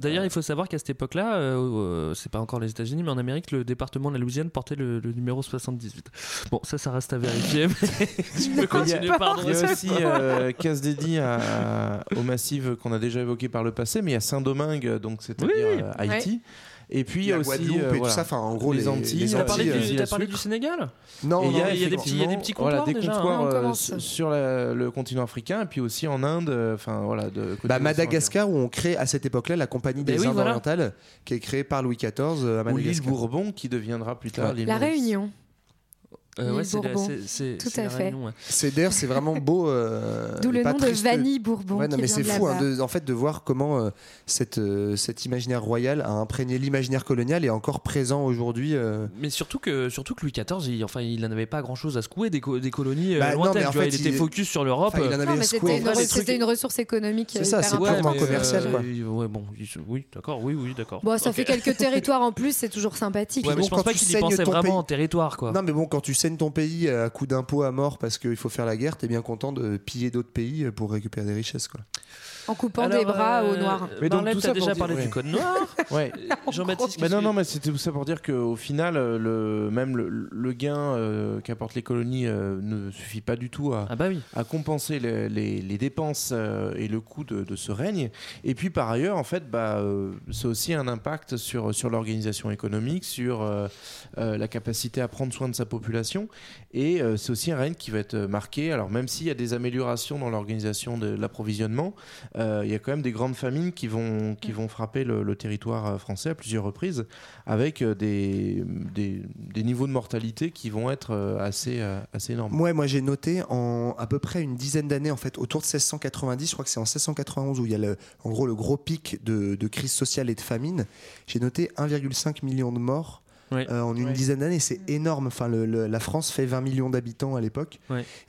D'ailleurs, il faut savoir qu'à cette époque-là, euh, euh, c'est pas encore les États-Unis, mais en Amérique, le département de la Louisiane portait le, le numéro 78. Bon, ça, ça reste à vérifier. Mais tu peux continuer, pardon. Il y a aussi euh, casse dédié à, au massif qu'on a déjà évoqué par le passé, mais il y a Saint-Domingue, donc c'est-à-dire Oui. euh, Haïti. Et puis il y La a aussi Guadeloupe euh, et tout ça, enfin, en gros, les, les- Antilles, les T'as la parlé, du, parlé du Sénégal Non, il y a, des petits- il y a des petits effectivement, voilà, comptoirs des déjà, hein. comptoirs euh, sur la- le continent africain et puis aussi en Inde, euh, enfin voilà, de côté Bah, Madagascar, où on crée à cette époque-là la Compagnie des Ben oui, Indes voilà. orientales, qui est créée par Louis XIV euh, à Ou l'île Madagascar. Bourbon qui deviendra plus tard l'île La Maurice. Réunion. Euh, ouais, c'est Tout c'est à fait. Réunion, ouais. C'est d'ailleurs, c'est vraiment beau. euh, D'où le nom de. Vanille Bourbon. Ouais, non, qui mais vient c'est de fou, hein, de- en fait, de voir comment euh, cette, euh, cet imaginaire royal a imprégné l'imaginaire colonial et est encore présent aujourd'hui. euh. Mais surtout que, surtout que Louis XIV, il, enfin, il n'en avait pas grand chose à secouer des, co- des colonies euh, Bah, non, lointaines. mais en tu vois, fait, il était il- focus sur l'Europe. Enfin, il en avait Non, mais secoué, c'était en une, trucs- ressource économique. C'est ça, c'est purement commercial, bon, oui, d'accord, oui, oui, d'accord. Bon, ça fait quelques territoires en plus, c'est toujours sympathique. Je pense pas tu qu'il pensait vraiment en territoire, quoi. Non, mais bon, quand tu saignes ton pays à coup d'impôt à mort parce qu'il faut faire la guerre, t'es bien content de piller d'autres pays pour récupérer des richesses, quoi. En coupant Alors, des bras euh, au noir. Mais donc, Marlène, tout t'as ça pour déjà dire- parlé ouais. du code noir. Ouais. Jean-Baptiste. Bah qu'est-ce non, que- non, mais c'était tout ça pour dire qu'au final, euh, le, même le, le gain euh, qu'apportent les colonies euh, ne suffit pas du tout à, Ah bah oui. à compenser les, les- les dépenses euh, et le coût de, de ce règne. Et puis par ailleurs, en fait, bah, euh, c'est aussi un impact sur, sur l'organisation économique, sur euh, euh, la capacité à prendre soin de sa population. Et euh, c'est aussi un règne qui va être marqué. Alors même s'il y a des améliorations dans l'organisation de l'approvisionnement, il y a quand même des grandes famines qui vont, qui vont frapper le, le territoire euh, français à plusieurs reprises, avec euh, des, des, des niveaux de mortalité qui vont être euh, assez, euh, assez énormes. Ouais, moi j'ai noté en à peu près une dizaine d'années, en fait, autour de 1690, je crois que c'est en 1691 où il y a le, en gros le gros pic de, de crise sociale et de famine. J'ai noté 1,5 million de morts. Euh, en une dizaine d'années, c'est énorme. Enfin, le- le- la France fait 20 millions d'habitants à l'époque.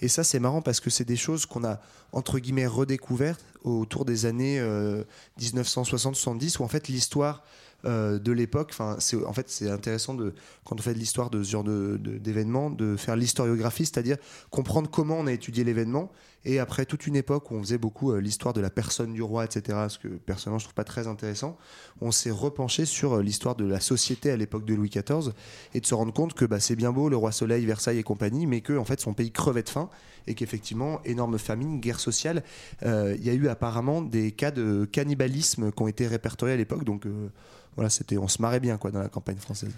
Et ça, c'est marrant parce que c'est des choses qu'on a, entre guillemets, redécouvertes autour des années euh, 1960-70, où en fait l'histoire euh, de l'époque, enfin, c'est en fait c'est intéressant de quand on fait de l'histoire de ce genre de- de- d'événements, de, faire l'historiographie, c'est-à-dire comprendre comment on a étudié l'événement. Et après toute une époque où on faisait beaucoup euh, l'histoire de la personne du roi, etc., ce que personnellement je trouve pas très intéressant, on s'est repenché sur euh, l'histoire de la société à l'époque de Louis XIV et de se rendre compte que bah, c'est bien beau le roi Soleil, Versailles et compagnie, mais que en fait son pays crevait de faim et qu'effectivement énorme famine, guerre sociale. Il y a eu apparemment des cas de cannibalisme qui ont été répertoriés à l'époque, donc. Voilà, c'était, on se marrait bien quoi dans la campagne française.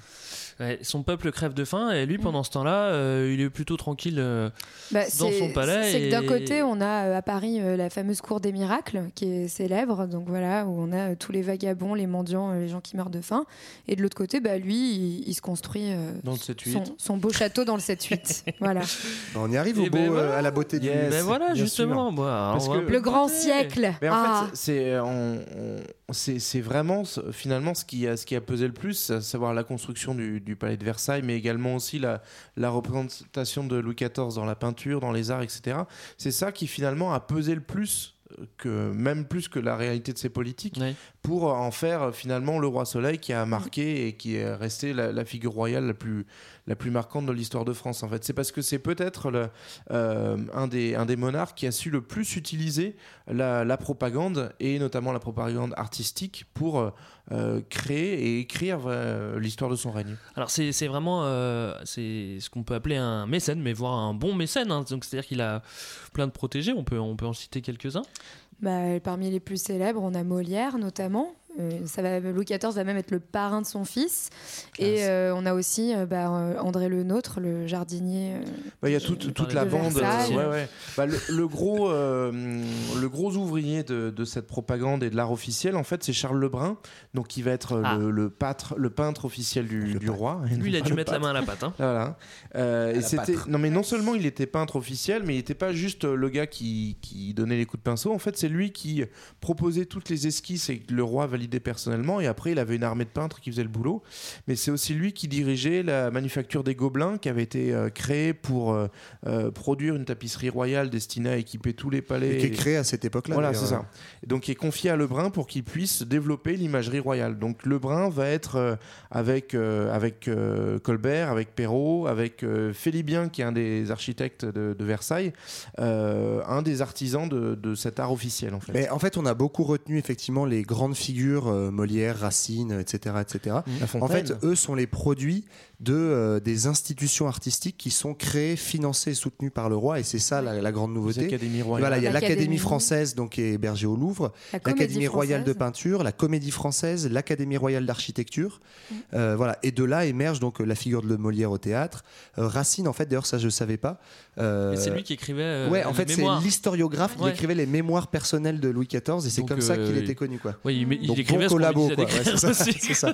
Ouais, son peuple crève de faim et lui pendant ce temps-là euh, il est plutôt tranquille euh, Bah, dans son palais. C'est que d'un côté, on a euh, à Paris euh, la fameuse cour des miracles qui est célèbre, donc voilà, où on a euh, tous les vagabonds, les mendiants, euh, les gens qui meurent de faim. Et de l'autre côté, bah, lui, il, il se construit euh, Dans le 7-8. son, son beau château dans le 7-8. voilà. Bah, on y arrive au Eh beau, ben euh, voilà. à la beauté du. Ben voilà justement moi, Parce que- Le grand siècle. Mais en Ah. fait, c'est on- on- c'est vraiment finalement ce qui a pesé le plus, à savoir la construction du, palais de Versailles, mais également aussi la, représentation de Louis XIV dans la peinture, dans les arts, etc. C'est ça qui finalement a pesé le plus que même plus que la réalité de ses politiques pour en faire euh, finalement le roi Soleil qui a marqué et qui est resté la, la figure royale la plus la plus marquante de l'histoire de France en fait. C'est parce que c'est peut-être euh, un des un des monarques qui a su le plus utiliser la, la propagande et notamment la propagande artistique pour euh, créer et écrire euh, l'histoire de son règne. Alors c'est c'est vraiment euh, c'est ce qu'on peut appeler un mécène, mais voire un bon mécène. hein. Donc c'est-à-dire qu'il a plein de protégés. On peut on peut en citer quelques-uns. Bah, parmi les plus célèbres, on a Molière notamment. Euh, ça va, Louis XIV va même être le parrain de son fils. Et euh, on a aussi euh, bah, André Le Nôtre, le jardinier. euh, Bah, Il y a toute, toute la de bande. euh, Versailles. ouais, ouais. Bah, le, le gros, euh, le gros ouvrier de, de cette propagande et de l'art officiel, en fait, c'est Charles Lebrun, donc qui va être Ah. le, le pâtre, le peintre officiel du, du roi. Lui il a dû mettre la main à la pâte. hein. Voilà. Euh, et la c'était pâtre. non mais non seulement il était peintre officiel, mais il n'était pas juste le gars qui, qui donnait les coups de pinceau. En fait, c'est lui qui proposait toutes les esquisses et que le roi validait personnellement. Et après, il avait une armée de peintres qui faisait le boulot. Mais c'est aussi lui qui dirigeait la manufacture des Gobelins, qui avait été euh, créée pour euh, euh, produire une tapisserie royale destinée à équiper tous les palais. Et qui est créé à cette époque-là. Voilà, c'est ça. Et donc, il est confié à Lebrun pour qu'il puisse développer l'imagerie royale. Donc, Lebrun va être avec, avec Colbert, avec Perrault, avec Félibien, qui est un des architectes de, de Versailles, un des artisans de, de cet art officiel, en fait. Mais en fait, on a beaucoup retenu effectivement les grandes figures, euh, Molière, Racine, etc. etc. En fait, eux sont les produits de, euh, des institutions artistiques qui sont créées, financées et soutenues par le roi. Et c'est ça la, la grande nouveauté. Voilà, il y a l'Académie française, donc qui est hébergée au Louvre, l'Académie royale de peinture, la Comédie française, l'Académie royale d'architecture. Mm. Euh, voilà, et de là émerge donc la figure de Molière au théâtre. Euh, Racine, en fait, d'ailleurs, ça je savais pas. Euh, c'est lui qui écrivait. euh, ouais, en les fait, c'est l'historiographe qui Ouais. écrivait les mémoires personnelles de Louis XIV, et c'est comme ça qu'il était connu, quoi. Ouais, il, il Donc, écrivait bon collabo, disait quoi. Ouais, d'écrire c'est ça, aussi. c'est ça.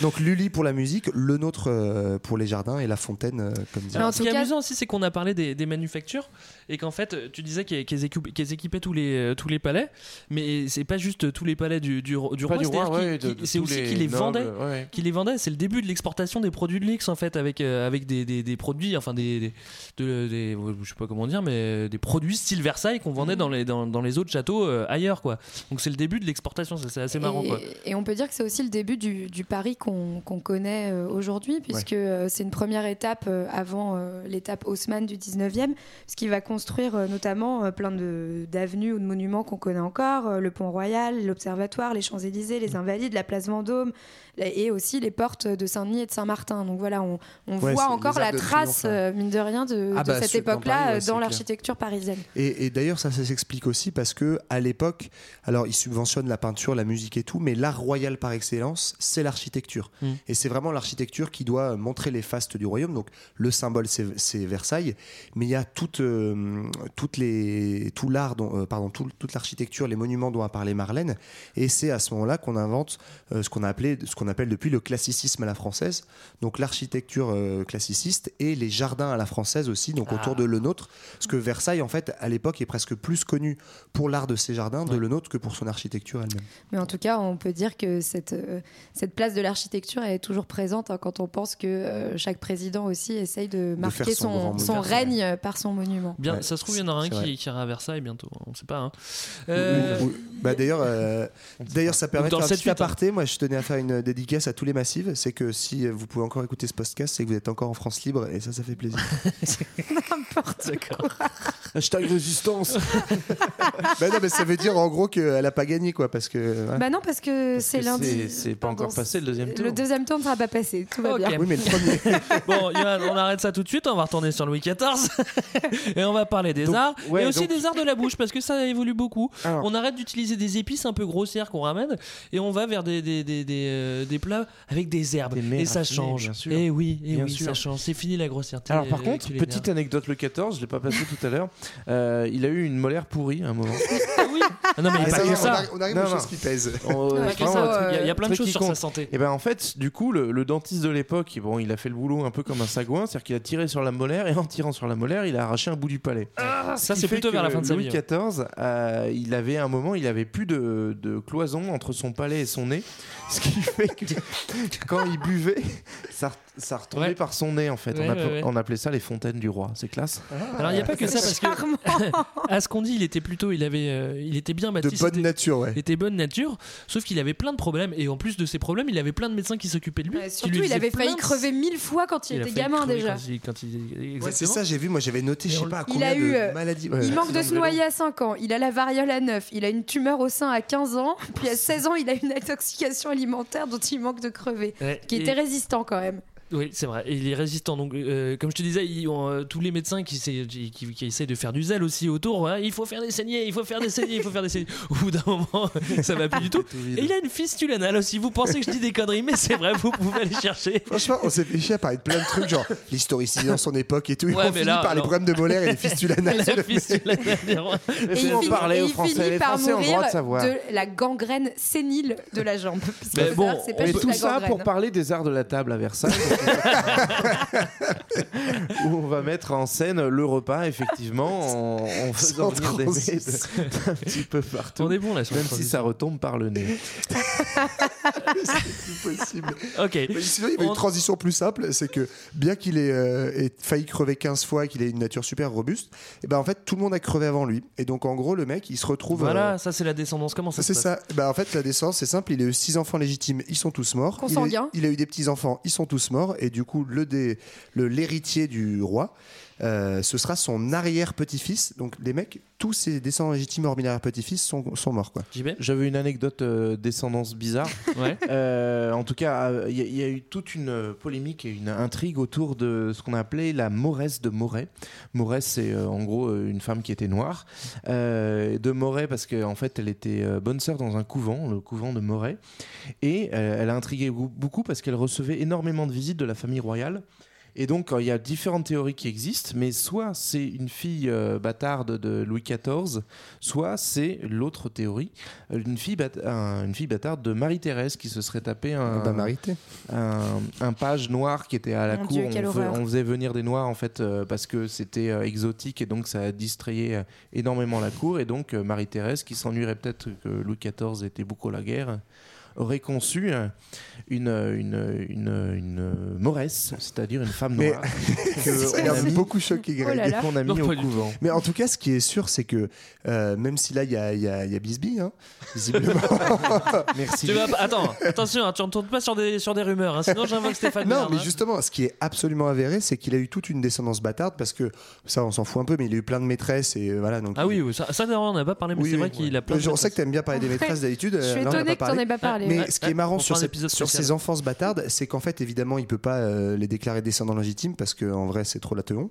Donc Lully pour la musique, le nôtre euh, pour les jardins et la fontaine euh, comme en Alors, ce qui est cas- amusant aussi, c'est qu'on a parlé des, des manufactures et qu'en fait, tu disais qu'elles équipaient, qu'elles équipaient tous les euh, tous les palais, mais c'est pas juste tous les palais du, du, du roi, du roi, c'est-à-dire ouais, qu'il- de- qu'il- de c'est aussi qu'ils les vendaient. ouais. Qui les vendait, c'est le début de l'exportation des produits de luxe en fait, avec euh, avec des, des, des produits, enfin des, des, de- des- je sais pas comment dire, mais des produits style Versailles qu'on vendait dans les dans, dans les autres châteaux euh, ailleurs quoi. Donc c'est le début de l'exportation, c'est assez marrant et, quoi. et on peut dire que c'est aussi le début du, du Paris qu'on qu'on connaît aujourd'hui, puisque euh, c'est une première étape euh, avant euh, l'étape Haussmann du 19e, ce qui va construire notamment plein de- d'avenues ou de monuments qu'on connaît encore, le Pont Royal, l'Observatoire, les Champs-Élysées, les Invalides, la place Vendôme, et aussi les portes de Saint-Denis et de Saint-Martin. Donc voilà, on, on Ouais, voit encore la trace, Triomphe, mine de rien, de, Ah de bah, cette époque-là ouais, dans l'architecture parisienne. Et, et d'ailleurs, ça, ça s'explique aussi parce que à l'époque, alors ils subventionnent la peinture, la musique et tout, mais l'art royal par excellence, c'est l'architecture. Mm. Et c'est vraiment l'architecture qui doit montrer les fastes du royaume. Donc le symbole, c'est c'est Versailles, mais il y a toute, euh, toutes les, tout l'art, dont- euh, pardon, tout- toute l'architecture, les monuments dont a parlé Marlène. Et c'est à ce moment-là qu'on invente euh, ce qu'on a appelé, ce qu'on appelle depuis le classicisme à la française. Donc l'architecture euh, classiciste et les jardins à la française aussi, donc Ah. autour de le nôtre. Parce que Versailles, en fait, à l'époque, est presque plus connu pour l'art de ses jardins, de le nôtre, que pour son architecture elle-même. Mais en tout cas, on peut dire que cette, euh, cette place de l'architecture elle est toujours présente hein, quand on pense que euh, chaque président aussi essaye de marquer son règne par son monument. Bien, Ouais, ça se trouve, il y en aura un qui, qui ira à Versailles bientôt. On sait pas. hein. Euh, bah, d'ailleurs, euh, d'ailleurs, ça permet de Dans faire un petit 7-8, hein. aparté. Moi, je tenais à faire une dédicace à tous les massifs. C'est que si vous pouvez encore écouter ce podcast, c'est que vous êtes encore en France libre, et ça, ça fait plaisir. N'importe quoi. Hashtag résistance. Bah non, mais ça veut dire en gros qu'elle a pas gagné, quoi, parce que. ouais. Bah non, parce que c'est lundi. c'est- pas encore passé le deuxième tour. Le deuxième tour ne sera pas passé, tout va bien. Oui, mais le premier. Bon, Johan, on arrête ça tout de suite, on va retourner sur Louis XIV et on va parler des Donc, arts ouais, et aussi donc- des arts de la bouche parce que ça évolue beaucoup. Alors. On arrête d'utiliser des épices un peu grossières qu'on ramène et on va vers des, des, des, des, euh, des plats avec des herbes et ça change. bien sûr. Et oui, et Bien oui, sûr. ça change. C'est fini la grossièreté. Alors par euh, contre, culinaire. petite anecdote, le 14, je l'ai pas passé tout à l'heure, euh, il a eu une molaire pourrie à un moment. Ah oui. Ah non mais il y a Ah, pas que ça. on arrive Non, aux non. choses qui pèsent. Il y a- plein de choses sur sa santé. Et ben en fait, du coup, le, le dentiste de l'époque, bon, il a fait le boulot un peu comme un sagouin, c'est-à-dire qu'il a tiré sur la molaire et en tirant sur la molaire, il a arraché un bout du palais. Ah, ça c'est fait plutôt vers la fin de sa Louis vie. hein. XIV, euh, il avait un moment, il avait plus de, de cloison entre son palais et son nez, ce qui fait que quand il buvait, ça, ça retombait Ouais. par son nez en fait. Ouais, on, appelait, ouais, ouais. on appelait ça les fontaines du roi. C'est classe. Alors il n'y a pas que ça parce que à ce qu'on dit, il était plutôt, il avait, euh, il était bien De bâti. bonne c'était- nature, ouais. Il était bonne nature, sauf qu'il avait plein de problèmes et en plus de ces problèmes, il avait plein de médecins qui s'occupaient de lui. Surtout, lui il avait failli plein crever mille fois quand il, Il a était gamin déjà. Quand il, quand il- Ouais, c'est ça, j'ai vu, moi j'avais noté, je sais pas, à Il combien a eu, de euh, maladies. Il manque de se noyer à 5 ans, il a la variole à 9, il a une tumeur au sein à 15 ans, puis à 16 ans, il a une intoxication alimentaire dont il manque de crever. Ouais, Qui et- était résistant quand même. Oui, c'est vrai. Et il est résistant. Donc, euh, comme je te disais, ils ont, euh, tous les médecins qui, essaient- qui, qui- qui essaient de faire du zèle aussi autour. ouais, il faut faire des saignées, il faut faire des saignées, il faut faire des saignées. Au bout d'un moment, ça va plus du tout. Et il a une fistule anale aussi. Vous pensez que je dis des conneries, mais c'est vrai, vous pouvez aller chercher. Franchement, on s'est fait chier à parler de plein de trucs, genre l'historicité dans son époque et tout. et Ouais, on finit là, par les problèmes de molaire et les fistules anales. La fistule anale des rois. Et faut il et aux il Français. finit Les par Français ont le droit mourir de savoir. de la gangrène sénile de la jambe. Parce que Mais bon, c'est pas Et juste tout la ça pour parler des arts de la table à Versailles. où on va mettre en scène le repas, effectivement, en, en faisant venir des mets d'un petit peu partout. On est bon là sur Même si ça retombe par le nez. C'est possible. Ok. Mais sinon, il y avait On- une transition plus simple, c'est que bien qu'il ait, euh, ait failli crever 15 fois et qu'il ait une nature super robuste, et ben en fait tout le monde a crevé avant lui. Et donc en gros le mec il se retrouve. Voilà, euh, ça c'est la descendance. Comment ça se c'est ça. Bah, en fait, la descendance, c'est simple. Il a eu six enfants légitimes, ils sont tous morts. Il a, il a eu des petits enfants, ils sont tous morts. Et du coup, le dé- le- l'héritier du roi, euh, ce sera son arrière-petit-fils. Donc les mecs, tous ses descendants légitimes, hormis l'arrière-petit-fils, sont, sont morts. Quoi. J'avais une anecdote euh, descendance bizarre. Ouais. Euh, en tout cas, euh, il y, a- il y a eu toute une euh, polémique et une intrigue autour de ce qu'on a appelé la Mauresse de Moret. Mauresse, c'est euh, en gros euh, une femme qui était noire. Euh, de Moret, parce qu'en fait, elle était euh, bonne sœur dans un couvent, le couvent de Moret. Et euh, elle a intrigué beaucoup parce qu'elle recevait énormément de visites de la famille royale. Et donc, il y a différentes théories qui existent, mais soit c'est une fille euh, bâtarde de Louis XIV, soit c'est l'autre théorie, euh, une fille, un- une fille bâtarde de Marie-Thérèse qui se serait tapé un, Bah, un, un page noir qui était à la Mon cour. Dieu, on, fe- horreur. on faisait venir des noirs en fait euh, parce que c'était euh, exotique et donc ça a distrayé euh, énormément la cour. Et donc euh, Marie-Thérèse, qui s'ennuierait peut-être que Louis XIV était beaucoup à la guerre, aurait conçu euh, une, une, une, une Mauresse, c'est-à-dire une femme Mais- noire. Ça que a on a mis- beaucoup choqué Oh là Greg. là. qu'on a mis Non, au couvent. Mais en tout cas, ce qui est sûr, c'est que euh, même si là, il y a, y, a, il y a Bisbee, hein, visiblement. Merci. Tu vas Attends, attention, hein, tu ne tournes pas sur des, sur des rumeurs, hein, sinon j'invoque Stéphane non, mais hein. justement, ce qui est absolument avéré, c'est qu'il a eu toute une descendance bâtarde parce que ça, on s'en fout un peu, mais il a eu plein de maîtresses et euh, voilà. Donc Ah oui, oui, ça, ça on n'a pas parlé, mais Oui, c'est oui, vrai qu'il a plein de Je sais que tu aimes bien parler des maîtresses d'habitude. Je suis pas que t'en parlé. aies pas parlé. Mais Ouais, ce qui est marrant sur, épisode sur ces enfances bâtardes, c'est qu'en fait, évidemment, il peut pas euh, les déclarer descendants légitimes parce qu'en vrai, c'est trop la teon.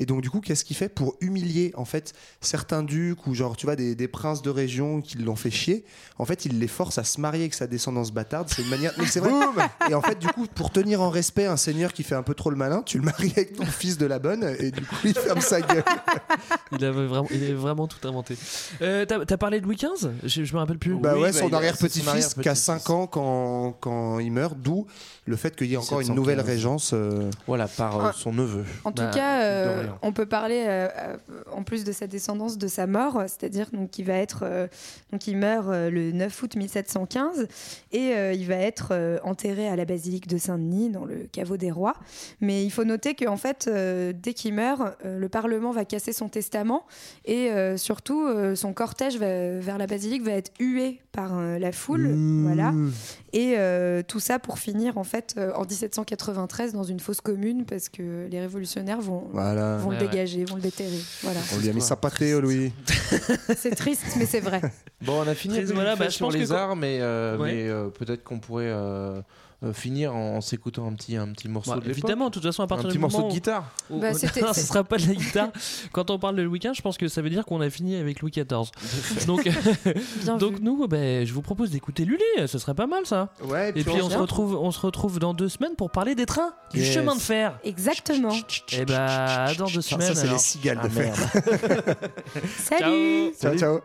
Et donc, du coup, qu'est-ce qu'il fait pour humilier en fait certains ducs ou genre, tu vois, des, des princes de région qui l'ont fait chier? En fait, il les force à se marier avec sa descendance bâtarde. C'est une manière. Mais c'est vrai. et en fait, du coup, pour tenir en respect un seigneur qui fait un peu trop le malin, tu le maries avec ton fils de la bonne et du coup, il ferme sa gueule. Il avait vraiment, il avait vraiment tout inventé. Euh, T'as t'as parlé de Louis XV je, je me rappelle plus. Bah Oui, ouais, bah, son arrière-petit-fils qui a arrière-petit-fils. 5 ans quand, quand il meurt, d'où le fait qu'il y ait encore une nouvelle 715. régence. euh, Voilà, par euh, Ah. son neveu. En tout Bah, cas, on peut parler, euh, en plus de sa descendance, de sa mort, c'est-à-dire donc meurt le 9 août 1715 et il va être enterré à la basilique de Saint-Denis dans le caveau des rois. Mais il faut noter qu'en fait, euh, dès qu'il meurt, euh, le Parlement va casser son testament et surtout son cortège vers la basilique va être hué par euh, la foule, voilà. Et euh, tout ça pour finir en fait euh, en 1793 dans une fosse commune parce que les révolutionnaires vont, Voilà. vont Ouais, le ouais. dégager, vont le déterrer. Voilà. On lui a mis sa pâtée, oh, Louis. C'est triste, mais c'est vrai. Bon, on a fini Très- voilà, bah, je sur pense les que- arts, mais, euh, Ouais. mais, euh, peut-être qu'on pourrait euh, euh, finir en, en s'écoutant un petit, un petit morceau Bah, de évidemment, de toute façon, à partir un du petit morceau de guitare. où- Bah, non, ce sera pas de la guitare. Quand on parle de Louis XV, je pense que ça veut dire qu'on a fini avec Louis XIV. donc, donc nous, ben, je vous propose d'écouter Lully. Ce serait pas mal, ça. Ouais, Et puis puis on on se retrouve, on se retrouve dans deux semaines pour parler des trains, du chemin de fer. Exactement. Et bah, dans deux semaines. ça, c'est les alors. cigales de Ah, fer. Salut. Ciao, ciao.